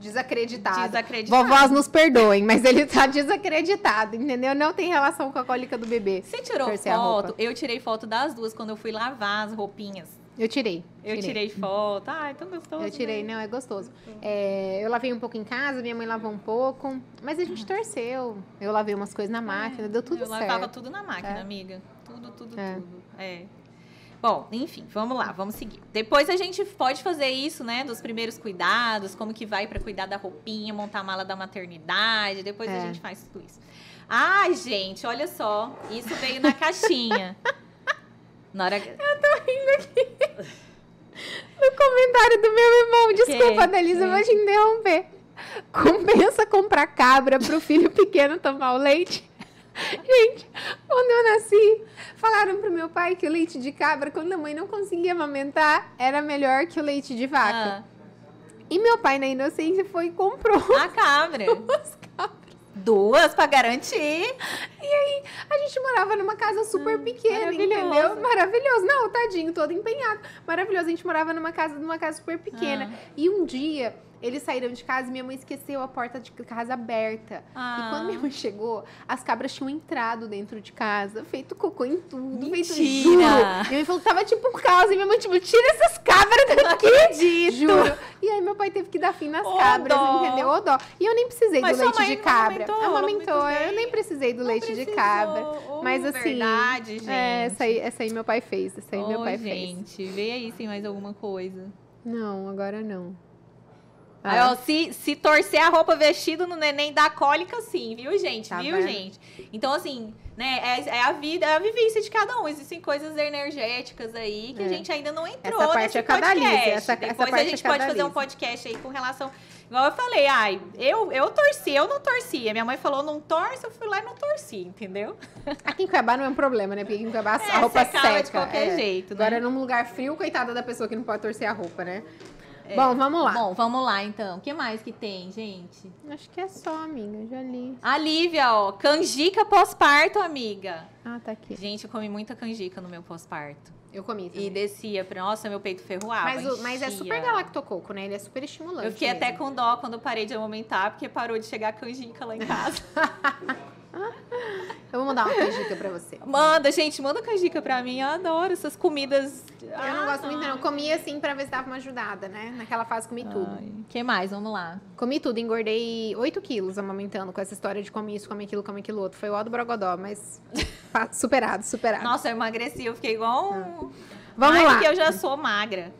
desacreditado. Desacreditado. Vovós nos perdoem, mas ele tá desacreditado, entendeu? Não tem relação com a cólica do bebê. Você tirou foto? Eu tirei foto das duas quando eu fui lavar as roupinhas. Eu tirei. Eu tirei foto. Ai, tão gostoso. Eu tirei, né? não, é gostoso. É, eu lavei um pouco em casa, minha mãe lavou um pouco, mas a gente torceu. Eu lavei umas coisas na máquina, deu tudo É, eu certo. lavava tudo na máquina, É. amiga. Tudo, tudo, É. tudo. É. Bom, enfim, vamos lá, vamos seguir. Depois a gente pode fazer isso, né? Dos primeiros cuidados, como que vai pra cuidar da roupinha, montar a mala da maternidade. Depois a É. gente faz tudo isso. Ai, gente, olha só. Isso veio na caixinha. (laughs) Na hora... No (laughs) comentário do meu irmão, desculpa, eu É. vou te interromper. Compensa comprar cabra pro filho pequeno tomar o leite? (laughs) Gente, quando eu nasci, falaram pro meu pai que o leite de cabra, quando a mãe não conseguia amamentar, era melhor que o leite de vaca. Ah, E meu pai, na inocência, foi e comprou a cabra. (laughs) as cabras. Duas pra garantir. A gente morava numa casa super pequena, Hum, maravilhoso. entendeu? Maravilhoso. Não, tadinho, todo empenhado. Maravilhoso. A gente morava numa casa, numa casa super pequena. Ah. E um dia, eles saíram de casa e minha mãe esqueceu a porta de casa aberta. Ah. E quando minha mãe chegou, as cabras tinham entrado dentro de casa, feito cocô em tudo, feito Mentira! juro. Minha mãe falou que tava tipo um caos. E minha mãe, tipo, tira essas cabras Não daqui. acredito. Juro. E aí meu pai teve que dar fim nas Ô, cabras, dó. entendeu? Ô, dó. E eu nem precisei Mas do leite de não cabra. amamentou, Amamentou. amamentou Eu nem precisei do Não leite de precisou. cabra. Oh, Mas assim. Verdade, gente. É, essa aí, essa aí meu pai fez. Essa aí meu pai fez. gente, vê aí se tem mais alguma coisa. Não, agora não. Aí, Ah, ó, se, se torcer a roupa vestida no neném dá cólica, sim, viu, gente? Tá viu, vendo? gente? Então, assim, né, é, é a vida, é a vivência de cada um. Existem coisas energéticas aí que É. a gente ainda não entrou Essa parte é cada podcast. Essa- essa Depois parte a gente é pode fazer um podcast aí com relação. Igual eu falei, ai, eu, eu torci, eu não torci. A minha mãe falou, não torce, eu fui lá e não torci, entendeu? Aqui em Cuiabá não é um problema, né? Porque aqui em Cuiabá É, a roupa secava seca. de qualquer é. jeito, né? Agora, num lugar frio, coitada da pessoa que não pode torcer a roupa, né? Bom, vamos lá. É. Bom, vamos lá então. O que mais que tem, gente? Acho que é só, amiga. Já li. A Lívia, ó, canjica pós-parto, amiga. Ah, tá aqui. Gente, eu comi muita canjica no meu pós-parto. Eu comi E também. descia pra. Nossa, meu peito ferroava. Mas, o- mas é super galactococo, né? Ele é super estimulante. Eu fiquei até mesmo. com dó quando parei de amamentar, porque parou de chegar canjica lá em casa. (laughs) Eu vou mandar uma canjica pra você. manda, gente, manda canjica pra mim. Eu adoro essas comidas. Eu não gosto muito, não. Eu Comi assim pra ver se dava uma ajudada, né? Naquela fase comi tudo. O que mais? Vamos lá. Comi tudo, engordei 8 quilos amamentando com essa história de comer isso, comer aquilo, comer aquilo outro. Foi o do Brogodó, mas (laughs) superado, superado. Nossa, eu emagreci, eu fiquei igual um. Vamos Ai, lá. porque eu já sou magra.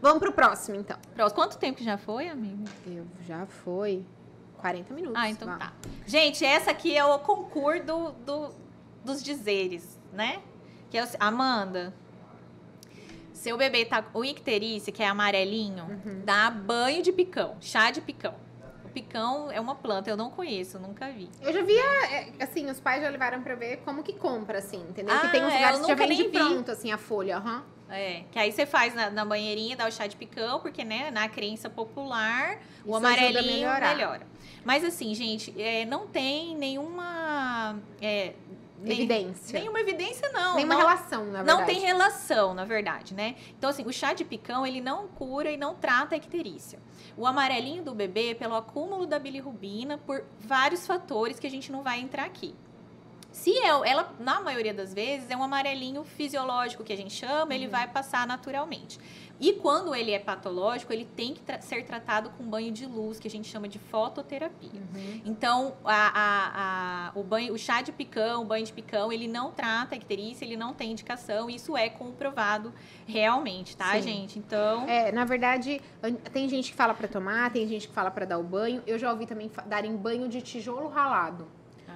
Vamos pro próximo, então. Pronto, quanto tempo que já foi, amiga? Eu já foi 40 minutos. Ah, então vá. tá. Gente, essa aqui é o concurso do, do- dos dizeres, né? Que é o, Amanda, seu bebê tá com icterícia, que é amarelinho, Uhum. dá banho de picão, chá de picão. O picão é uma planta, eu não conheço, nunca vi. Eu já via, é, assim, os pais já levaram pra ver como que compra, assim, entendeu? que Ah, tem uns é, lugares que já vende pronto, assim, a folha, aham. É, que aí você faz na, na banheirinha, dá o chá de picão, porque, né, na crença popular, o Isso a amarelinho melhora. Mas assim, gente, é, não tem nenhuma... é, nem- Evidência. Nenhuma evidência, não. Nenhuma não, relação, na verdade. Não tem relação, na verdade, né? Então, assim, o chá de picão, ele não cura e não trata a icterícia. O amarelinho do bebê, pelo acúmulo da bilirrubina, por vários fatores que a gente não vai entrar aqui. Se é, ela, na maioria das vezes, é um amarelinho fisiológico que a gente chama, ele vai passar naturalmente. E quando ele é patológico, ele tem que tra- ser tratado com banho de luz, que a gente chama de fototerapia. Uhum. Então, a- a- a- o, banho, o chá de picão, o banho de picão, ele não trata a icterícia, ele não tem indicação, isso é comprovado realmente, tá, Sim. gente? Então, É, na verdade, tem gente que fala pra tomar, tem gente que fala pra dar o banho. Eu já ouvi também darem banho de tijolo ralado.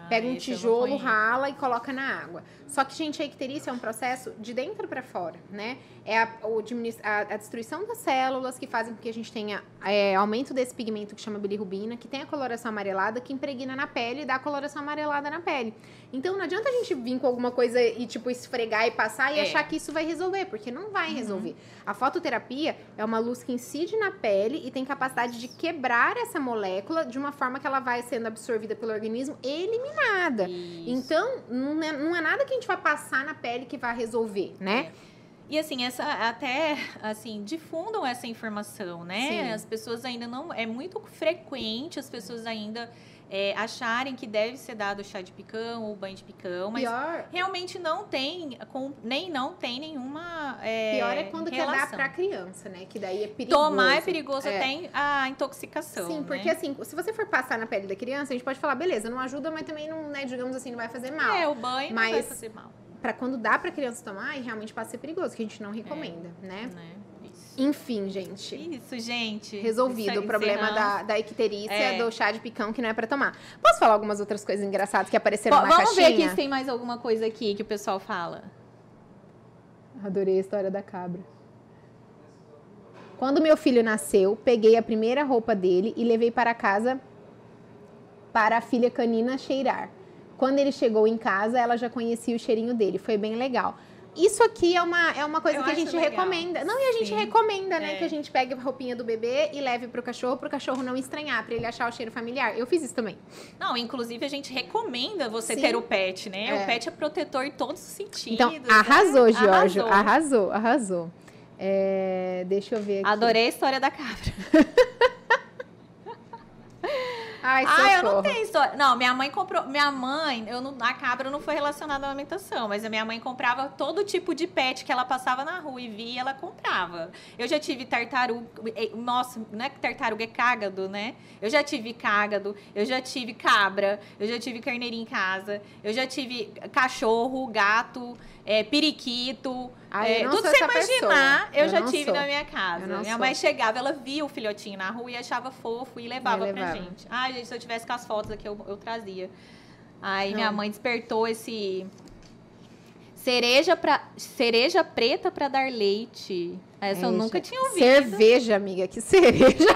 Pega um tijolo, rala e coloca na água. Só que, gente, a icterícia é um processo de dentro para fora, né? É a, o a- a destruição das células que fazem com que a gente tenha é, aumento desse pigmento que chama bilirrubina, que tem a coloração amarelada, que impregna na pele e dá a coloração amarelada na pele. Então, não adianta a gente vir com alguma coisa e, tipo, esfregar e passar e É. achar que isso vai resolver, porque não vai Uhum. resolver. A fototerapia é uma luz que incide na pele e tem capacidade de quebrar essa molécula de uma forma que ela vai sendo absorvida pelo organismo e eliminada. Isso. Então, não é, não é nada que a gente vai passar na pele que vai resolver, né? E assim, essa até assim, difundam essa informação, né? Sim. As pessoas ainda não. É muito frequente as pessoas ainda é, acharem que deve ser dado chá de picão ou banho de picão, mas Pior, realmente não tem, com, nem não tem nenhuma. É, pior é quando quer dar relação. pra criança, né? Que daí é perigoso. Tomar é perigoso É. a intoxicação. Sim, né? porque assim, se você for passar na pele da criança, a gente pode falar, beleza, não ajuda, mas também não, né, digamos assim, não vai fazer mal. É, o banho não vai Mas- fazer mal. Pra quando dá pra criança tomar, e realmente pode ser perigoso, que a gente não recomenda, né? Né? Isso. Enfim, gente. Isso, gente. Resolvido Isso- o problema da, da icterícia, É. do chá de picão que não é pra tomar. Posso falar algumas outras coisas engraçadas que apareceram na vamos ver caixinha? aqui se tem mais alguma coisa aqui que o pessoal fala. Adorei a história da cabra. Quando meu filho nasceu, peguei a primeira roupa dele e levei para casa para a filha canina cheirar. Quando ele chegou em casa, ela já conhecia o cheirinho dele. Foi bem legal. Isso aqui é uma, é uma coisa Eu que a gente legal. recomenda. Não, e a gente Sim. recomenda, né? É. Que a gente pegue a roupinha do bebê e leve pro cachorro, pro cachorro não estranhar, pra ele achar o cheiro familiar. Eu fiz isso também. Não, inclusive a gente recomenda você Sim. ter o pet, né? É. O pet é protetor em todos os sentidos. Então, né? arrasou, Giorgio. Arrasou. Arrasou, arrasou. É, deixa eu ver aqui. Adorei a história da cabra. (laughs) Ai, Ah, eu não tenho história. Não, minha mãe comprou. Minha mãe, eu não, a cabra não foi relacionada à alimentação, mas a minha mãe comprava todo tipo de pet que ela passava na rua e via, ela comprava. Eu já tive tartaruga. Nossa, não é que tartaruga é cágado, né? Eu já tive cágado, eu já tive cabra, eu já tive carneirinho em casa, eu já tive cachorro, gato, eh, periquito. Eu eh, não tudo você imaginar, pessoa. eu, Eu já tive sou. na minha Eu casa. Minha sou. mãe chegava, ela via o filhotinho na rua e achava fofo e levava pra levava. gente. Ai, gente, se eu tivesse com as fotos aqui, eu, eu trazia. Aí Não. minha mãe despertou esse. Cereja, pra, cereja preta pra dar leite. Essa eu É, nunca gente. tinha ouvido. Cerveja, amiga, que (laughs) cereja.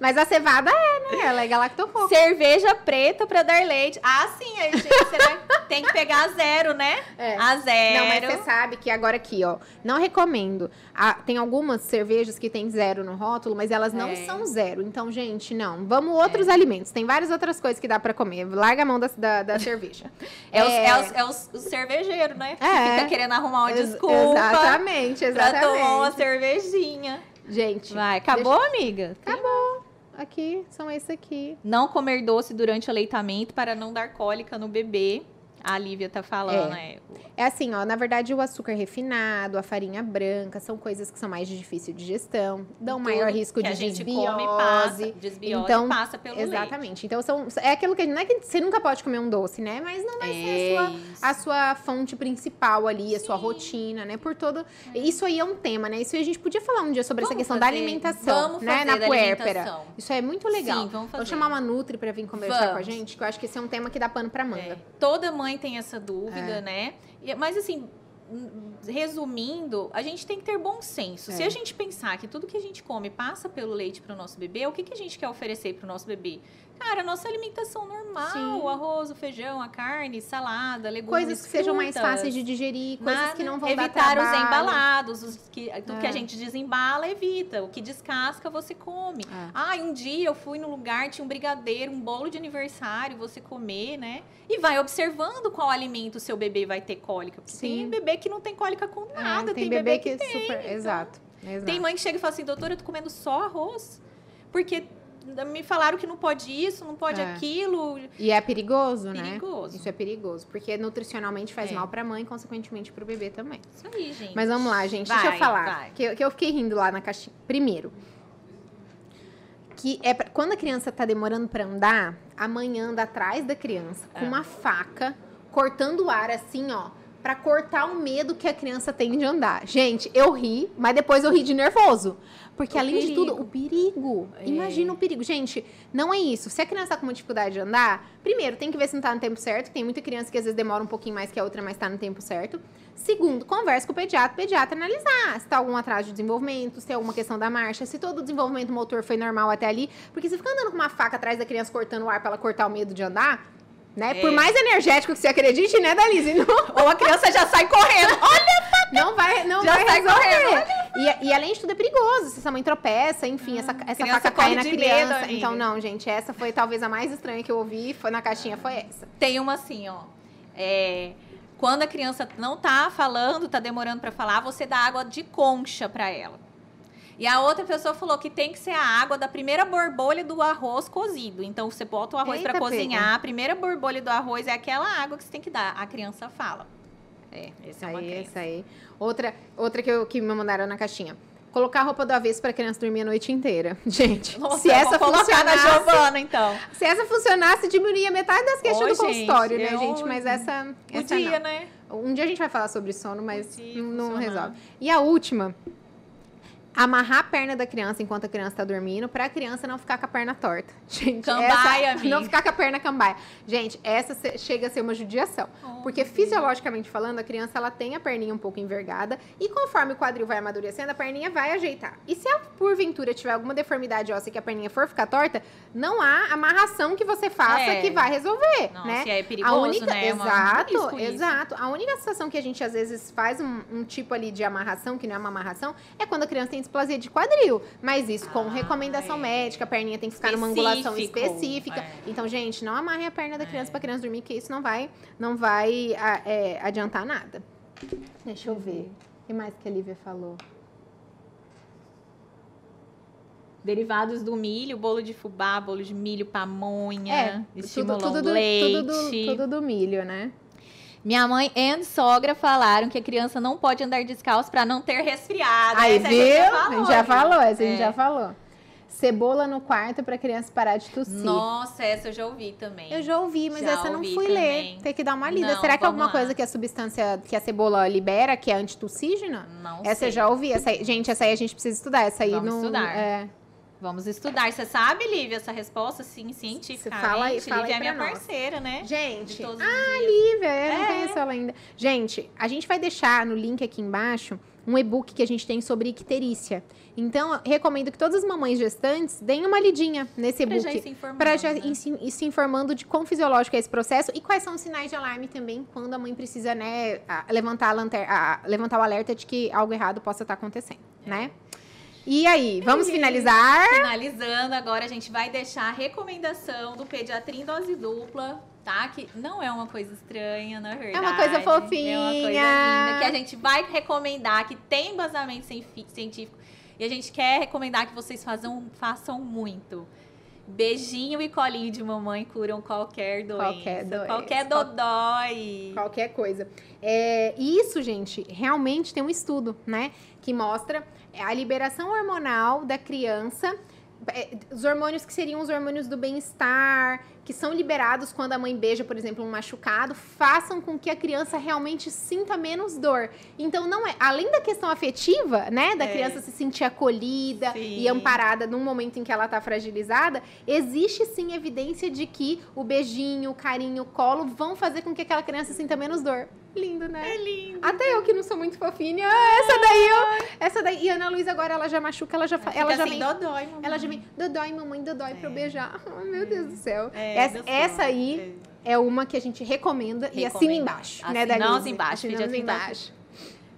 Mas a cevada é? Ela é galactofoco. Cerveja preta pra dar leite. Ah, sim, aí, gente, será que tem que pegar a zero, né? É. A zero. Não, mas você sabe que agora aqui, ó, não recomendo. Ah, tem algumas cervejas que tem zero no rótulo, mas elas não É. são zero. Então, gente, não. Vamos outros alimentos. Tem várias outras coisas que dá pra comer. Larga a mão da, da, da (laughs) cerveja. É, os, é os- é os- os cervejeiros, né? Que É. fica querendo arrumar uma desculpa Exatamente, pra tomar uma exatamente. cervejinha. Gente, Vai, acabou, amiga? Tem acabou. Aqui, são esses aqui. Não comer doce durante o aleitamento para não dar cólica no bebê. A Lívia tá falando, né? É assim, ó, na verdade o açúcar refinado, a farinha branca, são coisas que são mais de difícil digestão, dão Tudo maior risco de desbiose. come passa, desbiose Então, passa pelo leite. Exatamente. Então são é aquilo que não é que você nunca pode comer um doce, né? Mas não vai ser a sua, a sua fonte principal ali, a sua Sim. rotina, né? Por todo. Isso aí é um tema, né? Isso aí a gente podia falar um dia sobre essa Vamos questão da fazer- alimentação, vamos né? fazer Na da puérpera. alimentação. Isso é muito legal. Sim, vamos Vou fazer. chamar uma Nutri pra vir conversar com a Vamos. gente, que eu acho que esse é um tema que dá pano pra manga. É, Toda mãe tem essa dúvida, É. né? Mas assim, resumindo, a gente tem que ter bom senso. Se É. a gente pensar que tudo que a gente come passa pelo leite para o nosso bebê, o que, que a gente quer oferecer para o nosso bebê? Cara, a nossa alimentação normal, Sim. o arroz, o feijão, a carne, salada, legumes, Coisas que sejam mais frutas. fáceis de digerir, coisas Nada- que não vão evitar dar os trabalho. embalados, os que, tudo que É. a gente desembala, evita. O que descasca, você come. É. Ah, um dia eu fui no lugar, tinha um brigadeiro, um bolo de aniversário, você comer, né? E vai observando qual alimento o seu bebê vai ter cólica. Porque Sim. tem bebê que não tem cólica com É, nada, tem, tem, bebê, que, tem. super. então. Exato. exato. Tem mãe que chega e fala assim, doutora, eu tô comendo só arroz. Porque me falaram que não pode isso, não pode É. aquilo. E é perigoso, né? Perigoso. Isso é perigoso, porque nutricionalmente faz É. mal pra mãe, consequentemente pro bebê também. Isso aí, gente. Mas vamos lá, gente. Deixa eu Vai, falar. vai. Que, eu- que eu fiquei rindo lá na caixinha. Primeiro, que é pra- quando a criança tá demorando pra andar, a mãe anda atrás da criança com É. uma faca, cortando o ar assim, ó. Pra cortar o medo que a criança tem de andar. Gente, eu ri, mas depois eu ri de nervoso. Porque O além de perigo. tudo, o perigo. É. Imagina o perigo. Gente, não é isso. Se a criança tá com uma dificuldade de andar, primeiro, tem que ver se não tá no tempo certo. Tem muita criança que às vezes demora um pouquinho mais que a outra, mas tá no tempo certo. Segundo, converse com o pediatra, o pediatra analisar se tá algum atraso de desenvolvimento, se tem alguma questão da marcha, se todo o desenvolvimento motor foi normal até ali. Porque se fica andando com uma faca atrás da criança cortando o ar pra ela cortar o medo de andar, né? É. Por mais energético que você acredite, né, Dalise? (laughs) Não, Ou a criança já sai correndo. (laughs) (laughs) não vai, não Já vai sai resolver. E, e além de tudo é perigoso. Se essa mãe tropeça, enfim, essa, essa criança faca cai corre na de medo, criança. amiga. então, não, gente, essa foi talvez a mais estranha que eu ouvi. Foi na caixinha, foi essa. Tem uma assim, ó. É, quando a criança não tá falando, tá demorando pra falar, você dá água de concha pra ela. E a outra pessoa falou que tem que ser a água da primeira borbolha do arroz cozido. Então você bota o arroz pra Eita, cozinhar, a primeira borbolha do arroz é aquela água que você tem que dar. A criança fala. É, essa é uma aí, crença. isso aí. Outra, outra que, eu, que me mandaram na caixinha. Colocar a roupa do avesso pra criança dormir a noite inteira. (laughs) Gente, Nossa, se essa funcionasse, Giovana, então. se essa funcionasse, diminuía metade das queixas Ô, do gente, consultório, né, gente? Mas essa, essa Podia, não. né? Um dia a gente vai falar sobre sono, mas não funcionar. resolve. E a última, amarrar a perna da criança enquanto a criança tá dormindo, pra criança não ficar com a perna torta. (laughs) Gente, Cambaia, (laughs) essa, amiga. não ficar com a perna cambaia. Gente, essa chega a ser uma judiação. Porque fisiologicamente falando, a criança ela tem a perninha um pouco envergada e conforme o quadril vai amadurecendo, a perninha vai ajeitar. E se ela porventura tiver alguma deformidade óssea que a perninha for ficar torta, não há amarração que você faça É. que vai resolver, Nossa, né? é perigoso, a única, né? É uma- exato, isso. exato. A única situação que a gente às vezes faz um, um tipo ali de amarração, que não é uma amarração, é quando a criança tem displasia de quadril. Mas isso com Ah, recomendação é. médica, a perninha tem que ficar numa angulação Específico, específica. é. Então, gente, não amarrem a perna da criança É. pra criança dormir, que isso não vai, não vai é, adiantar nada. Deixa eu ver. O que mais que a Lívia falou? Derivados do milho, bolo de fubá, bolo de milho, pamonha, É, tudo, tudo, do, leite. tudo, do, tudo do milho, né? Minha mãe e sogra falaram que a criança não pode andar descalço para não ter resfriado. Aí, Essa viu? a gente já falou. já falou, essa a gente É. já falou. Cebola no quarto pra criança parar de tossir. Nossa, essa eu já ouvi também. Eu já ouvi, mas Já essa eu não fui também. ler. Tem que dar uma lida. Não, Será que é alguma lá. coisa que a substância que a cebola libera, que é antitussígena? Não Essa sei. eu já ouvi. Essa gente, essa aí a gente precisa estudar. Essa aí Vamos não. estudar. É, Vamos estudar. Você sabe, Lívia, essa resposta? Sim, cientificamente. Fala aí, fala Lívia aí é minha nós. parceira, né? Gente, De todos os ah. Lívia, eu não É. conheço ela ainda. Gente, a gente vai deixar no link aqui embaixo um e-book que a gente tem sobre icterícia. Então, recomendo que todas as mamães gestantes deem uma lidinha nesse Pra já ir e-book. se informando. Para já né? ir se, ir se informando de quão fisiológico é esse processo e quais são os sinais de alarme também quando a mãe precisa, né, levantar, a lanter- a- levantar o alerta de que algo errado possa estar acontecendo, né? E aí, vamos E- finalizar? Finalizando, agora a gente vai deixar a recomendação do pediatra em dose dupla, tá? Que não é uma coisa estranha, na verdade. uma coisa É uma coisa fofinha. linda, que a gente vai recomendar, que tem embasamento científico. E a gente quer recomendar que vocês façam, façam muito. Beijinho e colinho de mamãe curam qualquer doença. Qualquer doença. Qualquer dodói. Qualquer coisa. É, isso, gente, realmente tem um estudo, né? Que mostra a liberação hormonal da criança. é, Os hormônios que seriam os hormônios do bem-estar, que são liberados quando a mãe beija, por exemplo, um machucado, façam com que a criança realmente sinta menos dor. Então, não é. Além da questão afetiva, né? Da É. criança se sentir acolhida Sim. e amparada num momento em que ela tá fragilizada, existe sim evidência de que o beijinho, o carinho, o colo vão fazer com que aquela criança sinta menos dor. Lindo, né? É lindo. Até eu que não sou muito fofinha. Ah, essa daí, eu, essa daí. E a Ana Luísa agora ela já machuca, ela já fa- ela já assim, vem. dodói, mamãe. Ela já vem, dodói, mamãe, dodói pra eu beijar. Ai, (laughs) meu Deus do céu. É, essa, essa aí é uma que a gente recomenda e assina embaixo, né, Assinamos Dalise? embaixo, Assinamos embaixo.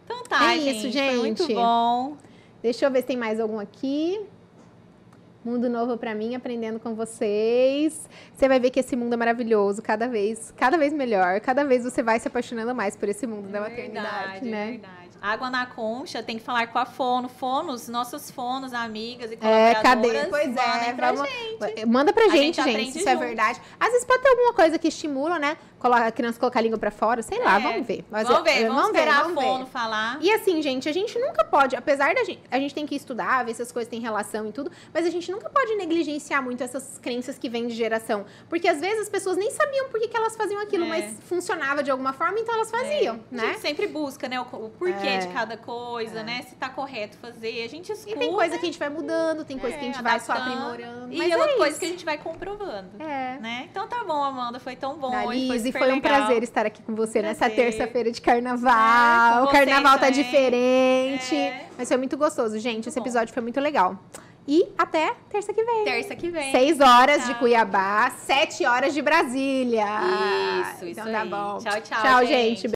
Então tá, É isso, Foi muito gente. bom. Deixa eu ver se tem mais algum aqui. Mundo novo pra mim, aprendendo com vocês. Você vai ver que esse mundo é maravilhoso, cada vez, cada vez melhor. Cada vez você vai se apaixonando mais por esse mundo da maternidade, verdade, né? É verdade. Água na concha, tem que falar com a Fono. Fonos, nossos fonos, amigas e É, colaboradoras. cadê? Pois é, pra vamos- gente. Manda pra A gente, gente gente, se isso é junto. verdade. Às vezes pode ter alguma coisa que estimula, né? A criança colocar a língua pra fora, sei lá, É. vamos ver. Mas, vamos ver, é, vamos, esperar vamos a ver. fono falar. E assim, gente, a gente nunca pode, apesar da gente, a gente tem que estudar, ver se as coisas têm relação e tudo, mas a gente nunca pode negligenciar muito essas crenças que vêm de geração. Porque às vezes as pessoas nem sabiam por que, que elas faziam aquilo, É. mas funcionava de alguma forma, então elas faziam, A né? gente sempre busca, né, o, o porquê É. de cada coisa, né? Se tá correto fazer. A gente escuta. E tem coisa que a gente vai mudando, tem coisa que a gente É, vai só adaptando. aprimorando. E mas é outra é coisa isso. que a gente vai comprovando. É. Né? Então tá bom, Amanda. Foi tão bom. Dalise, super foi um legal. prazer estar aqui com você nessa Prazer. terça-feira de É, carnaval. com o carnaval tá também. diferente. É. Mas foi muito gostoso, gente. Muito Esse bom. episódio foi muito legal. E até terça que vem. Terça que vem. Seis horas de Tchau. Cuiabá, sete horas de Brasília. Isso, isso então tá aí. bom. Tchau, tchau, Tchau, gente. gente.